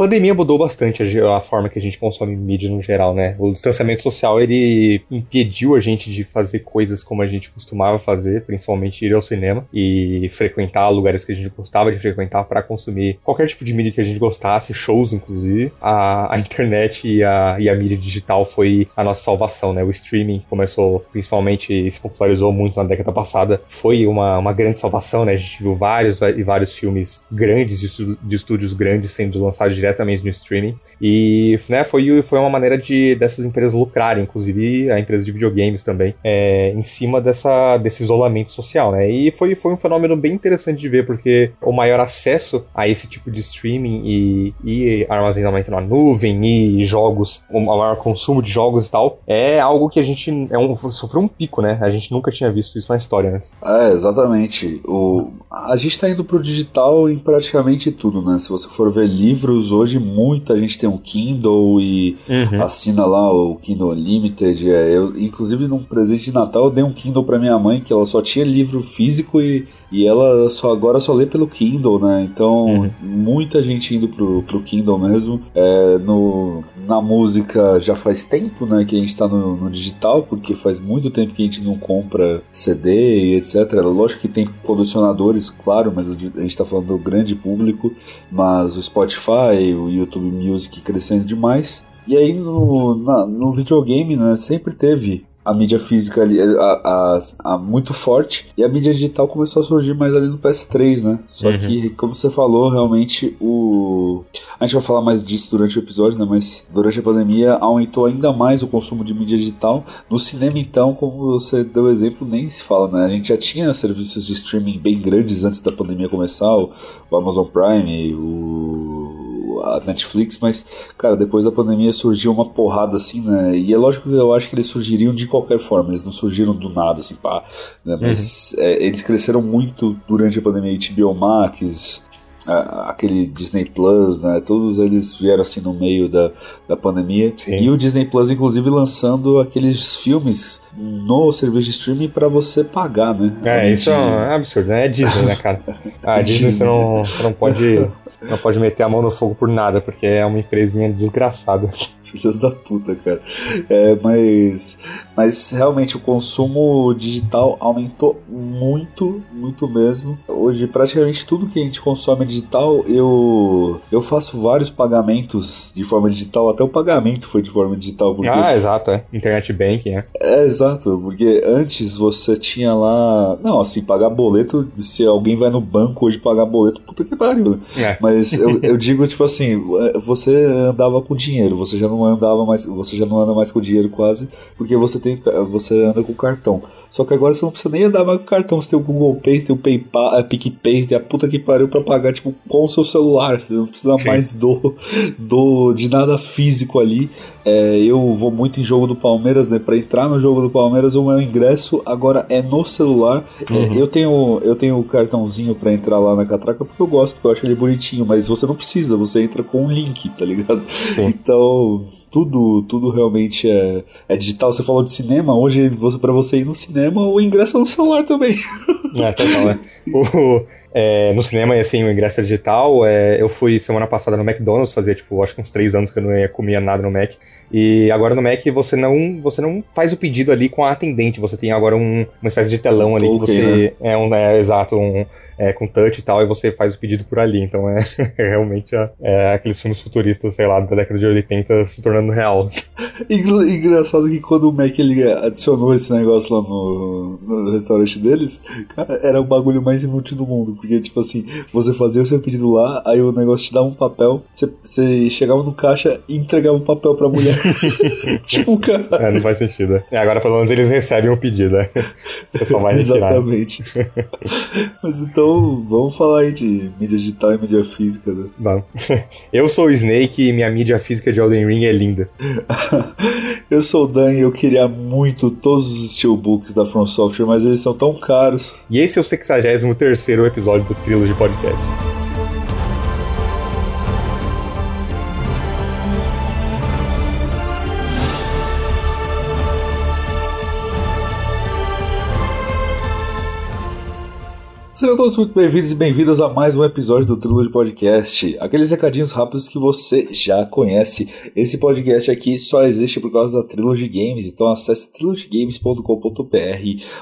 pandemia mudou bastante a, a, forma que a gente consome mídia no geral, né? O distanciamento social, ele impediu a gente de fazer coisas como a gente costumava fazer, principalmente ir ao cinema e frequentar lugares que a gente gostava de frequentar para consumir qualquer tipo de mídia que a gente gostasse, shows inclusive. A, a internet e a, e a mídia digital foi a nossa salvação, né? O streaming começou, principalmente, se popularizou muito na década passada, foi uma, uma grande salvação, né? A gente viu vários e vários filmes grandes, de, de estúdios grandes sendo lançados diretamente no streaming. E né, foi, foi uma maneira de dessas empresas lucrarem, inclusive a empresa de videogames também, é, em cima dessa, desse isolamento social, né? E foi, foi um fenômeno bem interessante de ver, porque o maior acesso a esse tipo de streaming e, e armazenamento na nuvem e jogos, o maior consumo de jogos e tal, é algo que a gente é um, sofreu um pico, né? A gente nunca tinha visto isso na história antes. É, exatamente. O, a gente tá indo pro digital em praticamente tudo, né? Se você for ver livros, hoje muita gente tem um Kindle e uhum. assina lá o Kindle Unlimited. É, eu, inclusive, num presente de Natal, eu dei um Kindle pra minha mãe, que ela só tinha livro físico e, e ela só agora só lê pelo Kindle, né? Então, uhum. muita gente indo pro, pro Kindle mesmo. É, no, na música já faz tempo, né, que a gente tá no, no digital, porque faz muito tempo que a gente não compra CD e etc. Lógico que tem colecionadores, claro, mas a gente tá falando do grande público, mas o Spotify, o YouTube Music crescendo demais. E aí no, na, no videogame, né, sempre teve a mídia física ali, a, a, a, muito forte e a mídia digital começou a surgir mais ali no PS3, né? Só uhum. que, como você falou, realmente o. A gente vai falar mais disso durante o episódio, né? Mas durante a pandemia aumentou ainda mais o consumo de mídia digital. No cinema, então, como você deu exemplo, nem se fala, né? A gente já tinha serviços de streaming bem grandes antes da pandemia começar, o, o Amazon Prime, o a Netflix, mas, cara, depois da pandemia surgiu uma porrada assim, né? E é lógico que eu acho que eles surgiriam de qualquer forma, eles não surgiram do nada, assim, pá. Né? Mas uhum. é, eles cresceram muito durante a pandemia. HBO Max, aquele Disney Plus, né? Todos eles vieram assim no meio da, da pandemia. Sim. E o Disney Plus, inclusive, lançando aqueles filmes no serviço de streaming para você pagar, né? É, isso é um absurdo, né? É Disney, né, cara? A Disney, Disney você, não, você não pode não pode meter a mão no fogo por nada, porque é uma empresinha desgraçada. Filhas da puta, cara. É, mas, mas realmente o consumo digital aumentou muito, muito mesmo. Hoje, praticamente tudo que a gente consome é digital, eu, eu faço vários pagamentos de forma digital, até o pagamento foi de forma digital. Porque... Ah, exato, é. Internet Banking, é. É, exato, porque antes você tinha lá. Não, assim, pagar boleto, se alguém vai no banco hoje pagar boleto, puta que pariu. É. Mas mas eu, eu digo, tipo assim, você andava com dinheiro, você já não andava mais, você já não anda mais com dinheiro quase, porque você tem, você anda com cartão. Só que agora você não precisa nem andar mais com cartão, você tem o Google Pay, você tem o PayPal, a PicPay, tem a puta que pariu pra pagar, tipo, com o seu celular. Você não precisa Sim. mais do, do, de nada físico ali. É, eu vou muito em jogo do Palmeiras, né? Pra entrar no jogo do Palmeiras, o meu ingresso agora é no celular. É, uhum. É, eu tenho eu tenho o cartãozinho pra entrar lá na catraca porque eu gosto, porque eu acho ele bonitinho, mas você não precisa, você entra com um link, tá ligado? Sim. Então, tudo tudo realmente é, é digital. Você falou de cinema, hoje você, para você ir no cinema, o ingresso é no celular também. É, total, né? O, é, no cinema, assim, o ingresso é digital. É, eu fui semana passada no McDonald's, fazia, tipo, acho que uns três anos que eu não ia comia nada no Mac. E agora no Mac você não, você não faz o pedido ali com a atendente, você tem agora um, uma espécie de telão ali okay, que você. Né? É um, é, exato, um, é, com touch e tal, e você faz o pedido por ali. Então é, é realmente é, é, aqueles filmes futuristas, sei lá, da década de 80 se tornando real. Engraçado que quando o Mac ele adicionou esse negócio lá no, no restaurante deles, cara, era o bagulho mais inútil do mundo. Porque, tipo assim, você fazia o seu pedido lá, aí o negócio te dava um papel, você, você chegava no caixa e entregava o papel pra mulher. tipo, cara. É, não faz sentido. É, agora pelo menos eles recebem o pedido, né? Você só vai retirar. Exatamente. Mas então então, vamos falar aí de mídia digital e mídia física. Né? Não. Eu sou o Snake e minha mídia física de Elden Ring é linda. eu sou o Dan e eu queria muito todos os steelbooks da From Software, mas eles são tão caros. E esse é o 63 episódio do Trilogy Podcast. Sejam todos muito bem-vindos e bem-vindas a mais um episódio do Trilogy Podcast. Aqueles recadinhos rápidos que você já conhece. Esse podcast aqui só existe por causa da Trilogy Games, então acesse trilogygames.com.br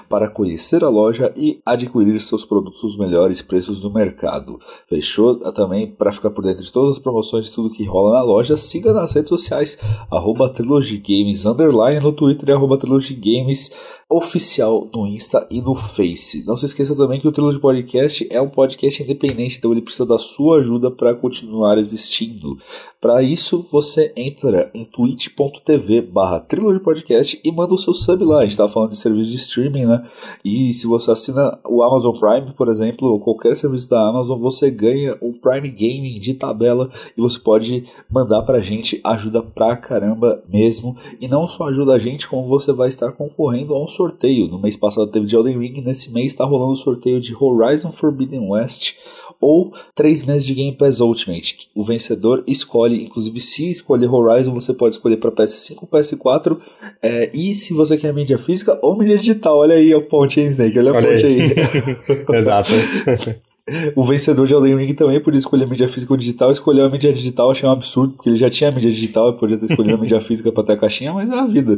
para conhecer a loja e adquirir seus produtos nos melhores preços do mercado. Fechou? Também para ficar por dentro de todas as promoções de tudo que rola na loja, siga nas redes sociais, arroba Trilogy Games, underline no Twitter e arroba Trilogy Games oficial no Insta e no Face. Não se esqueça também que o Trilogy Podcast é um podcast independente, então ele precisa da sua ajuda para continuar existindo. Para isso, você entra em twitch.tv barra Podcast e manda o seu sub lá. A gente estava falando de serviço de streaming, né? E se você assina o Amazon Prime, por exemplo, ou qualquer serviço da Amazon, você ganha um Prime Gaming de tabela e você pode mandar pra gente. Ajuda pra caramba mesmo. E não só ajuda a gente, como você vai estar concorrendo a um sorteio. No mês passado teve de Elden Ring, nesse mês está rolando o sorteio de Horizon Forbidden West ou 3 meses de Game Pass Ultimate. O vencedor escolhe, inclusive se escolher Horizon, você pode escolher para PS5, PS4 é, e se você quer mídia física ou mídia digital. Olha aí a ponte, hein, Snake? Olha a Olha ponte aí. aí. Exato. O vencedor de Elden Ring também podia escolher a mídia física ou digital, escolheu a mídia digital, achei um absurdo, porque ele já tinha a mídia digital e podia ter escolhido a mídia física para ter a caixinha, mas é a vida.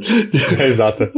exato.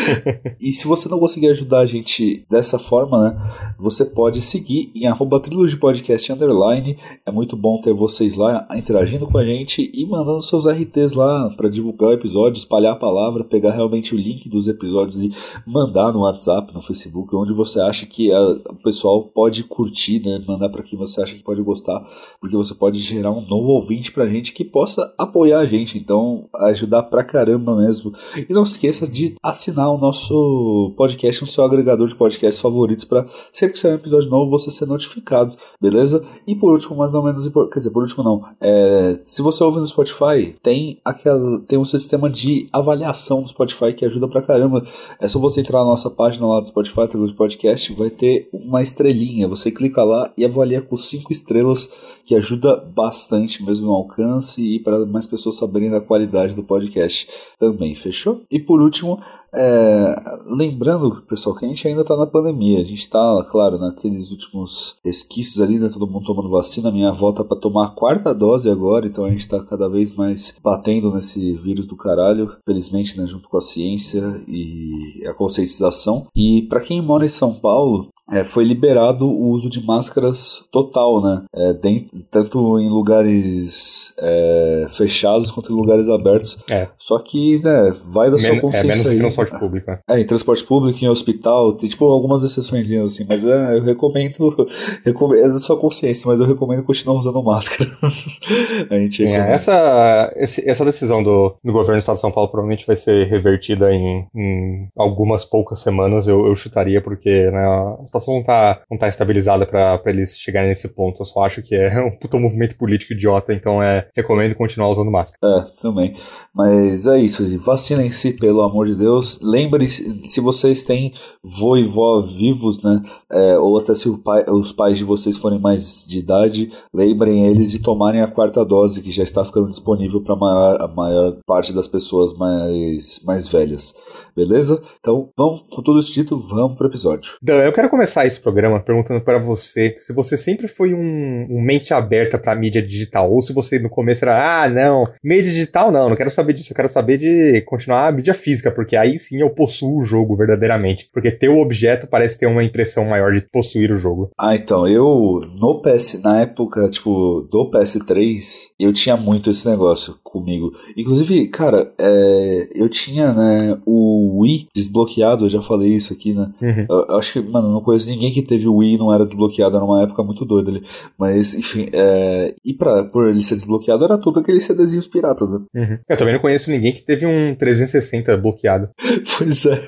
e se você não conseguir ajudar a gente dessa forma, né, você pode seguir em arroba Podcast Underline. É muito bom ter vocês lá interagindo com a gente e mandando seus RTs lá para divulgar o episódio, espalhar a palavra, pegar realmente o link dos episódios e mandar no WhatsApp, no Facebook, onde você acha que a, o pessoal pode curtir né? Mandar para quem você acha que pode gostar, porque você pode gerar um novo ouvinte pra gente que possa apoiar a gente. Então, ajudar pra caramba mesmo. E não esqueça de assinar o nosso podcast no seu agregador de podcasts favoritos para sempre que sair um episódio novo você ser notificado, beleza? E por último, mas não menos importante, quer dizer, por último não, é, se você ouve no Spotify, tem aquela tem um sistema de avaliação do Spotify que ajuda pra caramba. É só você entrar na nossa página lá do Spotify, do podcast, vai ter uma estrelinha. Você clica lá e avalia com 5 estrelas, que ajuda bastante mesmo no alcance e para mais pessoas saberem da qualidade do podcast também, fechou? E por último, é, lembrando, pessoal, que a gente ainda está na pandemia. A gente está, claro, naqueles últimos resquícios ali, né? Todo mundo tomando vacina. Minha avó tá para tomar a quarta dose agora, então a gente está cada vez mais batendo nesse vírus do caralho. Felizmente, né? Junto com a ciência e a conscientização. E para quem mora em São Paulo, é, foi liberado o uso de máscaras total, né? É, dentro, tanto em lugares é, fechados quanto em lugares abertos. É. Só que, né, vai da Men sua é, consciência aí transporte público. É. é, em transporte público, em hospital, tem tipo algumas exceções assim, mas é, eu recomendo, recomendo, é da sua consciência, mas eu recomendo continuar usando máscara. a gente é, essa, esse, essa decisão do, do governo do estado de São Paulo provavelmente vai ser revertida em, em algumas poucas semanas, eu, eu chutaria, porque né, a situação não tá, não tá estabilizada para eles chegarem nesse ponto. Eu só acho que é um puto movimento político idiota, então é, recomendo continuar usando máscara. É, também. Mas é isso, vacinem-se, pelo amor de Deus lembre-se, se vocês têm vô e vó vivos, né, é, ou até se pai, os pais de vocês forem mais de idade, lembrem eles de tomarem a quarta dose, que já está ficando disponível para a maior parte das pessoas mais, mais velhas. Beleza? Então, vamos, com tudo isso dito, vamos para o episódio. Dan, eu quero começar esse programa perguntando para você se você sempre foi um, um mente aberta para mídia digital, ou se você no começo era, ah, não, mídia digital não, não quero saber disso, eu quero saber de continuar a mídia física, porque aí sim eu possuo o jogo verdadeiramente. Porque ter o objeto parece ter uma impressão maior de possuir o jogo. Ah, então, eu no PS, na época, tipo, do PS3, eu tinha muito esse negócio comigo. Inclusive, cara, é, eu tinha, né, o Wii desbloqueado, eu já falei isso aqui, né? Uhum. Eu, eu, acho que, mano, não conheço ninguém que teve o Wii e não era desbloqueado, era uma época muito doida ali. Mas, enfim, é, e pra, por ele ser desbloqueado, era tudo aqueles CDzinhos piratas, né? Uhum. Eu também não conheço ninguém que teve um 360 bloqueado. pois é.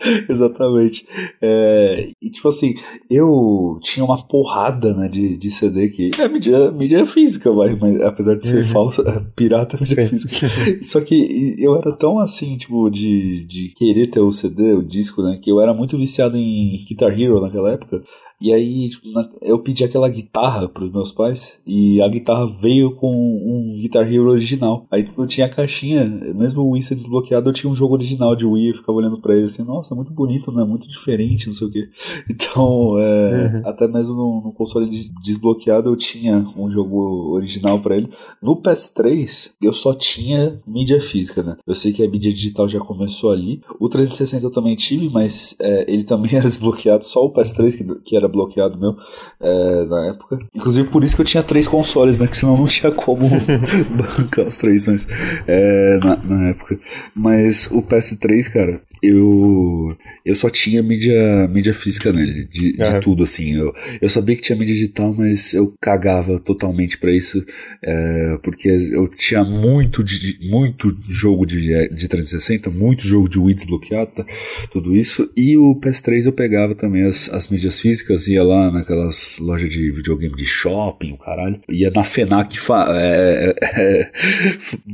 Exatamente. É, e tipo assim, eu tinha uma porrada né, de, de CD que é mídia, mídia física, vai, mas apesar de ser uhum. falsa, é pirata é mídia Sim. física. Só que eu era tão assim, tipo, de, de querer ter o CD, o disco, né? Que eu era muito viciado em Guitar Hero naquela época. E aí, tipo, eu pedi aquela guitarra pros meus pais e a guitarra veio com um Guitar Hero original. Aí tipo, eu tinha a caixinha, mesmo o Wii ser desbloqueado, eu tinha um jogo original de Wii, eu ficava olhando pra ele assim, nossa, é muito bonito, né? Muito diferente, não sei o quê. Então, é, uhum. até mesmo no, no, console desbloqueado eu tinha um jogo original para ele. No PS3, eu só tinha mídia física, né? Eu sei que a mídia digital já começou ali. O 360 eu também tive, mas é, ele também era desbloqueado, só o PS3 que, que era bloqueado meu é, na época. Inclusive por isso que eu tinha três consoles, né? Que senão não tinha como bancar os três, mas é, na, na época. Mas o PS3, cara, eu eu só tinha mídia, mídia física nele, de, uhum. de tudo, assim. Eu, eu sabia que tinha mídia digital, mas eu cagava totalmente para isso, é, porque eu tinha muito, de, muito jogo de, de 360, muito jogo de Wii desbloqueado, tá? tudo isso, e o PS3 eu pegava também as, as mídias físicas, ia lá naquelas lojas de videogame de shopping, o caralho, ia na FENAC, fa, é, é,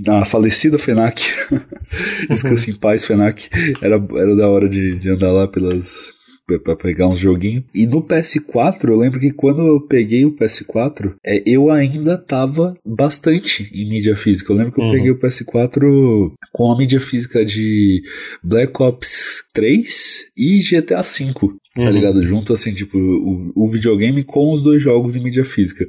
na falecida FENAC, descanse em paz, FENAC, era, era da hora de, de andar lá pelas para pegar uns joguinhos. E no PS4, eu lembro que quando eu peguei o PS4, é, eu ainda tava bastante em mídia física. Eu lembro que eu uhum. peguei o PS4 com a mídia física de Black Ops 3 e GTA V tá uhum. ligado? Junto assim, tipo, o, o, videogame com os dois jogos em mídia física.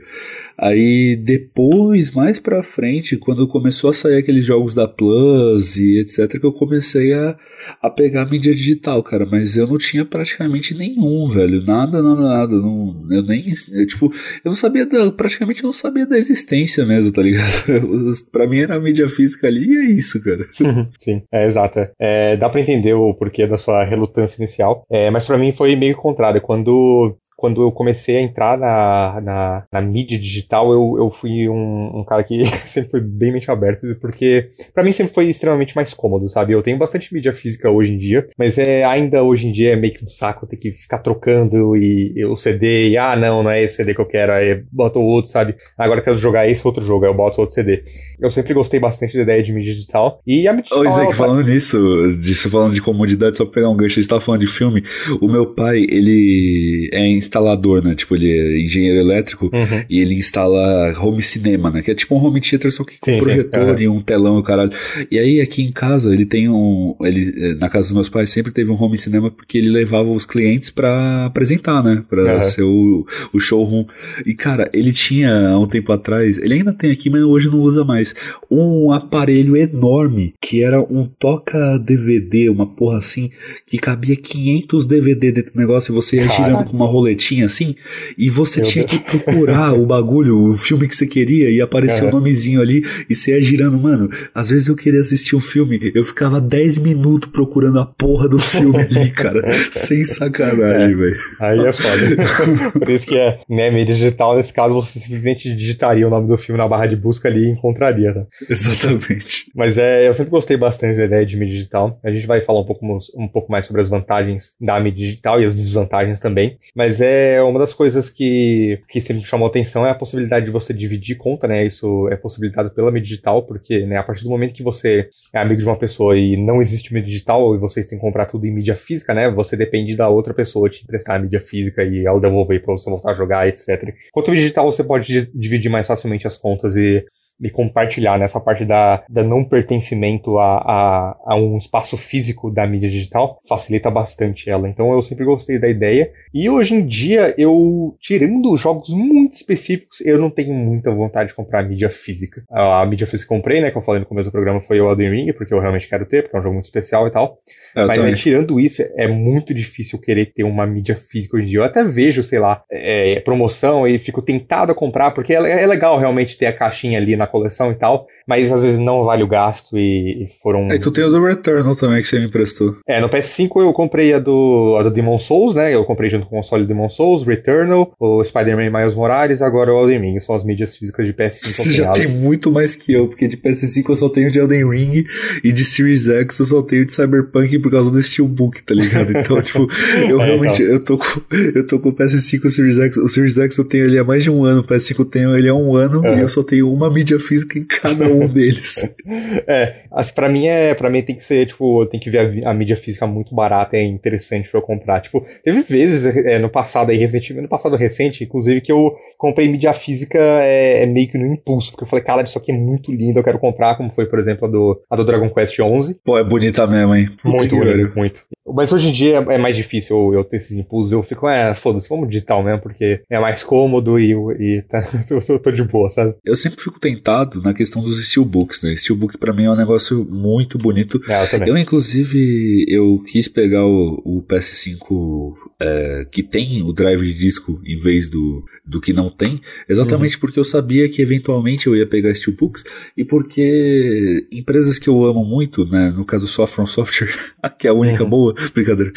Aí depois, mais pra frente, quando começou a sair aqueles jogos da Plus e etc, que eu comecei a, a pegar a mídia digital, cara. Mas eu não tinha praticamente nenhum, velho. Nada, nada, nada. Não, eu nem. Eu, tipo, eu não sabia da. Praticamente eu não sabia da existência mesmo, tá ligado? pra mim era a mídia física ali e é isso, cara. Sim, é exato. É, dá pra entender o porquê da sua relutância inicial. É, mas para mim foi meio contrário. Quando quando eu comecei a entrar na, na, na mídia digital, eu, eu fui um, um, cara que sempre foi bem mente aberto, porque para mim sempre foi extremamente mais cômodo, sabe? Eu tenho bastante mídia física hoje em dia, mas é ainda hoje em dia é meio que um saco ter que ficar trocando e, e o CD, e ah, não, não é esse CD que eu quero, aí boto outro, sabe? Agora eu quero jogar esse outro jogo, aí eu boto outro CD. Eu sempre gostei bastante da ideia de mídia digital. E a mídia digital. Ô, Isaac, falando nisso, disso, falando de comodidade, só pegar um gancho, a gente tava falando de filme. O meu pai, ele é instalador, né? Tipo, ele é engenheiro elétrico uhum. e ele instala home cinema, né? Que é tipo um home theater, só que com sim, projetor sim. e um telão e caralho. E aí aqui em casa ele tem um. Ele, na casa dos meus pais sempre teve um home cinema porque ele levava os clientes pra apresentar, né? Pra uhum. ser o, o showroom. E cara, ele tinha há um tempo atrás, ele ainda tem aqui, mas hoje não usa mais, um aparelho enorme que era um toca DVD, uma porra assim, que cabia 500 DVD dentro do negócio e você ia girando com uma roletinha assim, e você Meu tinha Deus. que procurar o bagulho, o filme que você queria, e aparecia o um nomezinho ali, e você ia girando. Mano, às vezes eu queria assistir um filme, eu ficava 10 minutos procurando a porra do filme ali, cara. sem sacanagem, é. velho. Aí é foda. Por isso que é, né, mídia digital, nesse caso, você simplesmente digitaria o nome do filme na barra de busca ali e encontraria, né? Exatamente. Mas é, eu sempre gostei bastante da ideia de mídia digital. A gente vai falar um pouco, um pouco mais sobre as vantagens da mídia digital e as desvantagens também. Mas é uma das coisas que, que sempre chamou atenção é a possibilidade de você dividir conta, né? Isso é possibilitado pela mídia digital, porque né, a partir do momento que você é amigo de uma pessoa e não existe mídia digital e vocês têm que comprar tudo em mídia física, né? Você depende da outra pessoa te emprestar a mídia física e ela devolver para você voltar a jogar, etc. Quanto mídia digital, você pode dividir mais facilmente as contas e e compartilhar nessa parte da, da não pertencimento a, a, a, um espaço físico da mídia digital facilita bastante ela. Então eu sempre gostei da ideia. E hoje em dia, eu, tirando jogos muito específicos, eu não tenho muita vontade de comprar mídia física. A, a mídia física que comprei, né, que eu falei no começo do programa, foi o Elden Ring, porque eu realmente quero ter, porque é um jogo muito especial e tal. Eu Mas é, tirando isso, é muito difícil querer ter uma mídia física hoje em dia. Eu até vejo, sei lá, é, promoção e fico tentado a comprar, porque é, é legal realmente ter a caixinha ali na coleção e tal mas às vezes não vale o gasto e, e foram. É, tu tem o do Returnal também que você me emprestou. É, no PS5 eu comprei a do, a do Demon Souls, né? Eu comprei junto com o console Demon Souls, Returnal, o Spider-Man Miles Morales, agora o Elden Ring. São as mídias físicas de PS5. Você já tem muito mais que eu, porque de PS5 eu só tenho de Elden Ring e de Series X eu só tenho de Cyberpunk por causa do Steelbook, tá ligado? Então, tipo, eu é, realmente então. eu tô com eu tô com o PS5 e o Series X. O Series X eu tenho ele há mais de um ano, o PS5 eu tenho ele há um ano uhum. e eu só tenho uma mídia física em cada um um deles. é, assim, pra mim é. para mim tem que ser, tipo, tem que ver a, a, mídia física muito barata, é interessante pra eu comprar. Tipo, teve vezes é, no passado aí, recentemente, no passado recente, inclusive, que eu comprei mídia física é, é, meio que no impulso, porque eu falei, cara, isso aqui é muito lindo, eu quero comprar, como foi, por exemplo, a do, a do Dragon Quest 11. Pô, é bonita mesmo, hein? Puta muito bonito, muito. Mas hoje em dia é mais difícil eu, eu ter esses impulsos. Eu fico, é, foda-se, vamos digital mesmo, porque é mais cômodo e, e tá, eu, eu tô de boa, sabe? Eu sempre fico tentado na questão dos steelbooks, né? Steelbook para mim é um negócio muito bonito. É, eu, também. eu, inclusive, eu quis pegar o, o PS5 é, que tem o drive de disco em vez do, do que não tem, exatamente uhum. porque eu sabia que eventualmente eu ia pegar steelbooks e porque empresas que eu amo muito, né? No caso só a From Software, que é a única uhum. boa, brincadeira.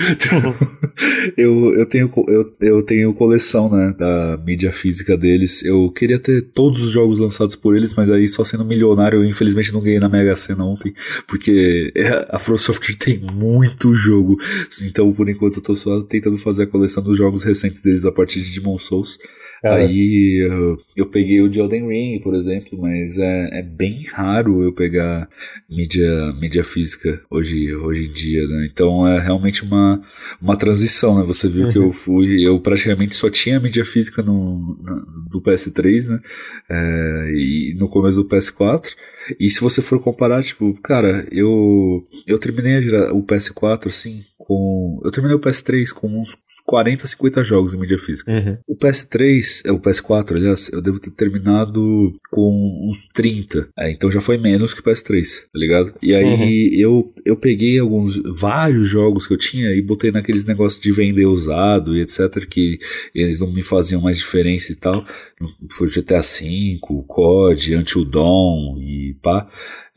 eu, eu, tenho, eu, eu tenho coleção, né? Da mídia física deles. Eu queria ter todos os jogos lançados por eles, mas aí só sendo milionário, eu infelizmente não ganhei na Mega Sena ontem, porque a From Software tem muito jogo. Então, por enquanto, eu tô só tentando fazer a coleção dos jogos recentes deles a partir de Demon Souls. É. Aí eu, eu, peguei o de Elden Ring, por exemplo, mas é, é bem raro eu pegar mídia, mídia física hoje, hoje em dia, né? Então é realmente uma, uma transição, né? Você viu uhum. que eu uhum. fui, eu praticamente só tinha mídia física no, no do PS3, né? É, e no começo do PS4. E se você for comparar, tipo, cara, eu eu terminei o PS4 assim com eu terminei o PS3 com uns 40, 50 jogos em mídia física. Uhum. O PS3, é o PS4, aliás, eu devo ter terminado com uns 30. É, então já foi menos que o PS3, tá ligado? E aí uhum. eu eu peguei alguns vários jogos que eu tinha e botei naqueles negócios de vender usado e etc que eles não me faziam mais diferença e tal. Foi GTA V, COD, Until Dawn e pá.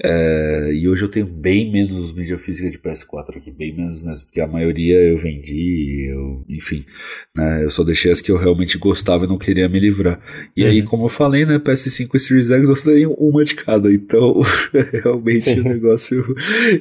É, e hoje eu tenho bem menos mídia física de PS4 aqui, bem menos mesmo, porque a maioria eu vendi, eu, enfim, né, eu só deixei as que eu realmente gostava e não queria me livrar. E uhum. aí, como eu falei, né, PS5 e Series X eu tenho uma de cada, então realmente o negócio.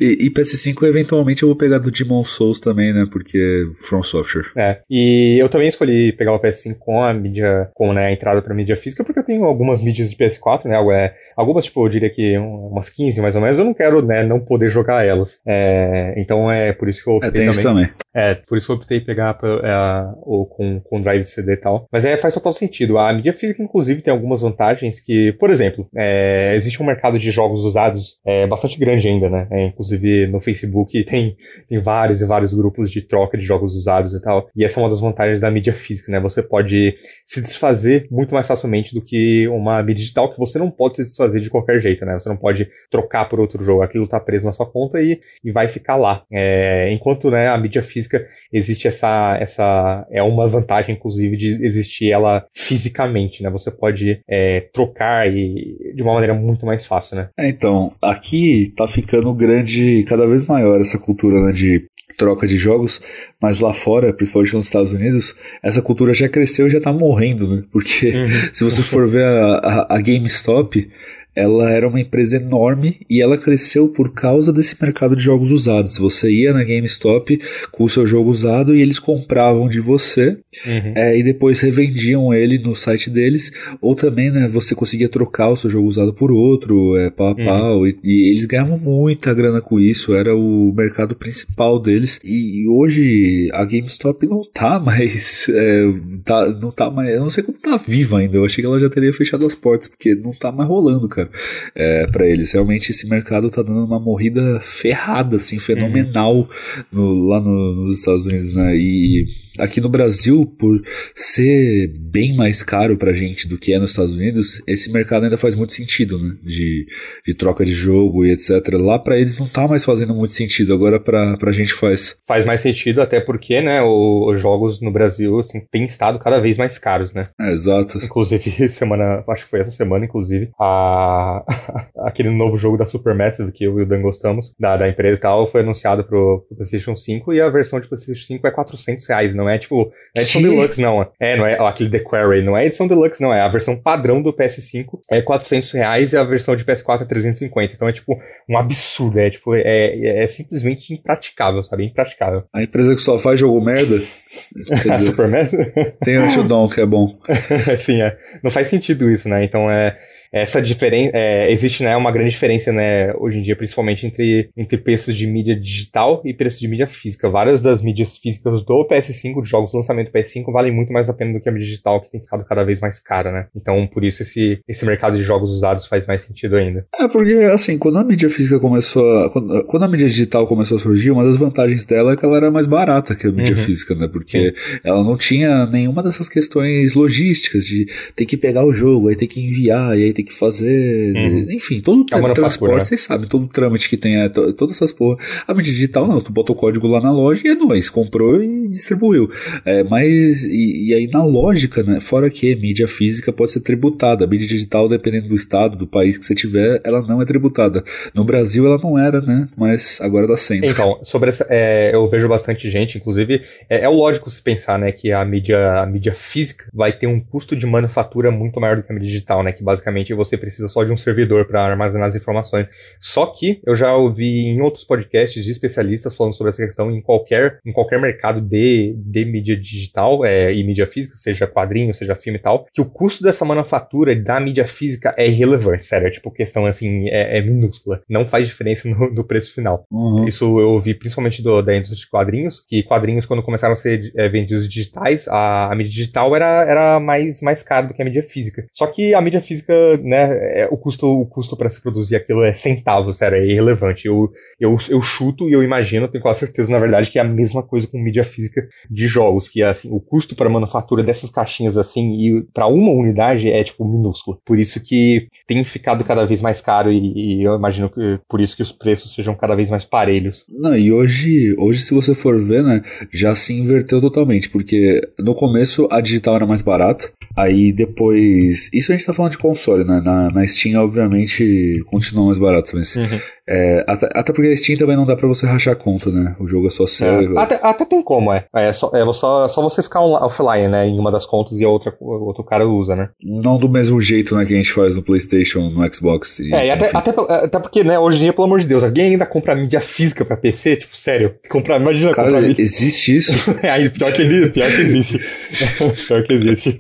E, e, PS5 eventualmente eu vou pegar do Demon Souls também, né, porque é From Software. É, e eu também escolhi pegar o PS5 com a mídia, com né, a entrada para mídia física, porque eu tenho algumas mídias de PS4, né, é, algumas, tipo, eu diria que umas 15 15 mais ou menos, eu não quero, né, não poder jogar elas. É, então é por isso que eu optei é, tem também. também. É, por isso que eu optei pegar é, ou com, com drive CD e tal. Mas é, faz total sentido. A mídia física, inclusive, tem algumas vantagens que, por exemplo, é, existe um mercado de jogos usados é, bastante grande ainda, né? É, inclusive no Facebook tem, tem vários e vários grupos de troca de jogos usados e tal. E essa é uma das vantagens da mídia física, né? Você pode se desfazer muito mais facilmente do que uma mídia digital que você não pode se desfazer de qualquer jeito, né? Você não pode trocar por outro jogo. Aquilo tá preso na sua conta e, e vai ficar lá. É, enquanto, né, a mídia física existe essa, essa é uma vantagem, inclusive, de existir ela fisicamente, né? Você pode é, trocar e de uma maneira muito mais fácil, né? É, então, aqui tá ficando grande, cada vez maior essa cultura né, de troca de jogos, mas lá fora, principalmente nos Estados Unidos, essa cultura já cresceu e já tá morrendo, né? Porque uhum. se você for ver a, a, a GameStop, ela era uma empresa enorme e ela cresceu por causa desse mercado de jogos usados. Você ia na GameStop com o seu jogo usado e eles compravam de você uhum. é, e depois revendiam ele no site deles. Ou também, né, você conseguia trocar o seu jogo usado por outro, é, pau a uhum. pau. E, e, eles ganhavam muita grana com isso, era o mercado principal deles. E, e hoje a GameStop não tá mais. É, tá, não tá mais. Eu não sei como tá viva ainda. Eu achei que ela já teria fechado as portas, porque não tá mais rolando, cara cara, é, para eles. Realmente esse mercado tá dando uma morrida ferrada, assim, fenomenal uhum. no, lá no, nos Estados Unidos, né? E aqui no Brasil, por ser bem mais caro pra gente do que é nos Estados Unidos, esse mercado ainda faz muito sentido, né? De, de troca de jogo e etc. Lá para eles não tá mais fazendo muito sentido, agora pra, pra gente faz. Faz mais sentido, até porque, né, os jogos no Brasil assim, têm estado cada vez mais caros, né? É, exato. Inclusive, semana, acho que foi essa semana, inclusive, a, aquele novo jogo da Supermassive que eu e o Dan gostamos, da, da empresa e tal, foi anunciado pro, pro PlayStation 5 e a versão de PlayStation 5 é 400 reais, não é tipo, não é edição que? deluxe, não. É, não é ó, aquele The Quarry, não é edição deluxe, não. É a versão padrão do PS5 é 400 reais e a versão de PS4 é 350. Então é tipo um absurdo, é tipo, é, é, é simplesmente impraticável, sabe? Impraticável. A empresa que só faz jogo merda. a Superman? Tem o Dawn que é bom. Sim, é. Não faz sentido isso, né? Então é. Essa diferença, é, existe, né, uma grande diferença, né, hoje em dia, principalmente entre, entre preços de mídia digital e preços de mídia física. Várias das mídias físicas do PS5, de jogos lançamento PS5, valem muito mais a pena do que a mídia digital, que tem ficado cada vez mais cara, né? Então, por isso esse, esse mercado de jogos usados faz mais sentido ainda. É, porque, assim, quando a mídia física começou a, quando, quando, a mídia digital começou a surgir, uma das vantagens dela é que ela era mais barata que a mídia uhum. física, né? Porque Sim. ela não tinha nenhuma dessas questões logísticas de ter que pegar o jogo, aí ter que enviar, e aí ter que fazer. Uhum. Enfim, todo o é transporte, né? vocês sabem, todo o trâmite que tem, é, todas essas porra. A mídia digital não, tu bota o código lá na loja e é nóis, comprou e distribuiu. É, mas, e, e, aí na lógica, né? Fora que mídia física pode ser tributada, a mídia digital, dependendo do estado, do país que você tiver, ela não é tributada. No Brasil ela não era, né? Mas agora tá sendo. Então, sobre essa, é, eu vejo bastante gente, inclusive, é, é lógico se pensar, né, que a mídia, a mídia física vai ter um custo de manufatura muito maior do que a mídia digital, né? Que basicamente você precisa só de um servidor para armazenar as informações. Só que eu já ouvi em outros podcasts de especialistas falando sobre essa questão em qualquer, em qualquer mercado de, de mídia digital é, e mídia física, seja quadrinho, seja filme e tal, que o custo dessa manufatura da mídia física é irrelevante, sério. É tipo questão assim, é, é minúscula. Não faz diferença no, no preço final. Uhum. Isso eu ouvi principalmente do, da indústria de quadrinhos, que quadrinhos, quando começaram a ser é, vendidos digitais, a, a, mídia digital era, era mais, mais cara do que a mídia física. Só que a mídia física, né, é, o custo, o custo para se produzir aquilo é centavos, sério, é irrelevante. Eu, eu, eu chuto e eu imagino, tenho quase certeza, na verdade, que é a mesma coisa com mídia física de jogos, que assim, o custo para manufatura dessas caixinhas assim, e para uma unidade é tipo minúsculo. Por isso que tem ficado cada vez mais caro e, e eu imagino que por isso que os preços sejam cada vez mais parelhos. Não, e hoje, hoje se você for ver, né, já se inverteu totalmente, porque no começo a digital era mais barata, aí depois, isso a gente tá falando de console, né, na, na Steam obviamente continua mais barato, mas uhum. é, até, até porque a Steam também não dá para você rachar conta, né, o jogo é só seu. É. Até, até tem como, é, é só, é só, só você ficar offline, né, em uma das contas e a outra, outro cara usa, né. Não do mesmo jeito, né, que a gente faz no Playstation, no Xbox. E, é, e até, até, até porque, né, hoje em dia, pelo amor de Deus, alguém ainda compra mídia física pra PC? Tipo, sério, comprar, imagina Cara, comprar mídia. existe isso? é, pior que, existe, pior que existe. pior que existe.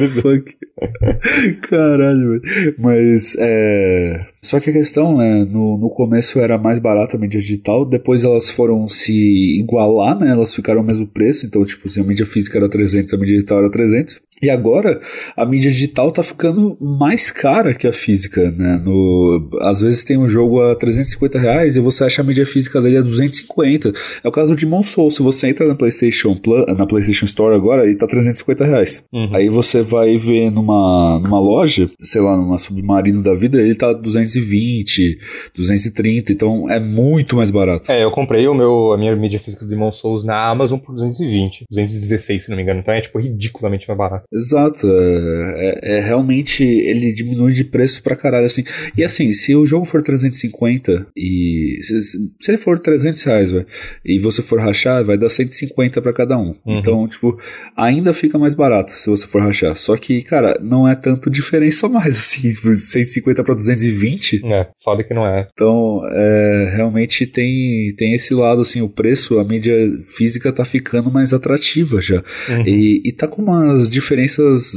What the fuck? Caralho, velho. Mas, é... Só que a questão, né, no, no começo era mais barata a mídia digital, depois elas foram se igualar, né, elas ficaram ao mesmo preço, então, tipo, se a mídia física era 300, a mídia digital era 300. E agora, a mídia digital tá ficando mais cara que a física, né, no... Às vezes tem um jogo a 350 reais e você acha a mídia física dele a 250. É o caso do Demon Souls, se você entra na PlayStation Plus, na PlayStation Store agora, ele tá 350 reais. Uhum. Aí você vai ver numa, numa loja, sei lá, numa Submarino da vida, ele tá 200 220, 230, então é muito mais barato. É, eu comprei o meu, a minha mídia física do Demon Souls na Amazon por 220, 216 se não me engano, então é tipo ridiculamente mais barato. Exato, é, é, é realmente, ele diminui de preço pra caralho, assim, e assim, se o jogo for 350 e, se, se ele for 300 reais, véio, e você for rachar, vai dar 150 para cada um, uhum. então, tipo, ainda fica mais barato se você for rachar, só que, cara, não é tanto diferença mais, assim, 150 para 220 20. É, foda que não é. Então, é, realmente tem, tem esse lado, assim, o preço, a mídia física tá ficando mais atrativa já. Uhum. E, e tá com umas diferenças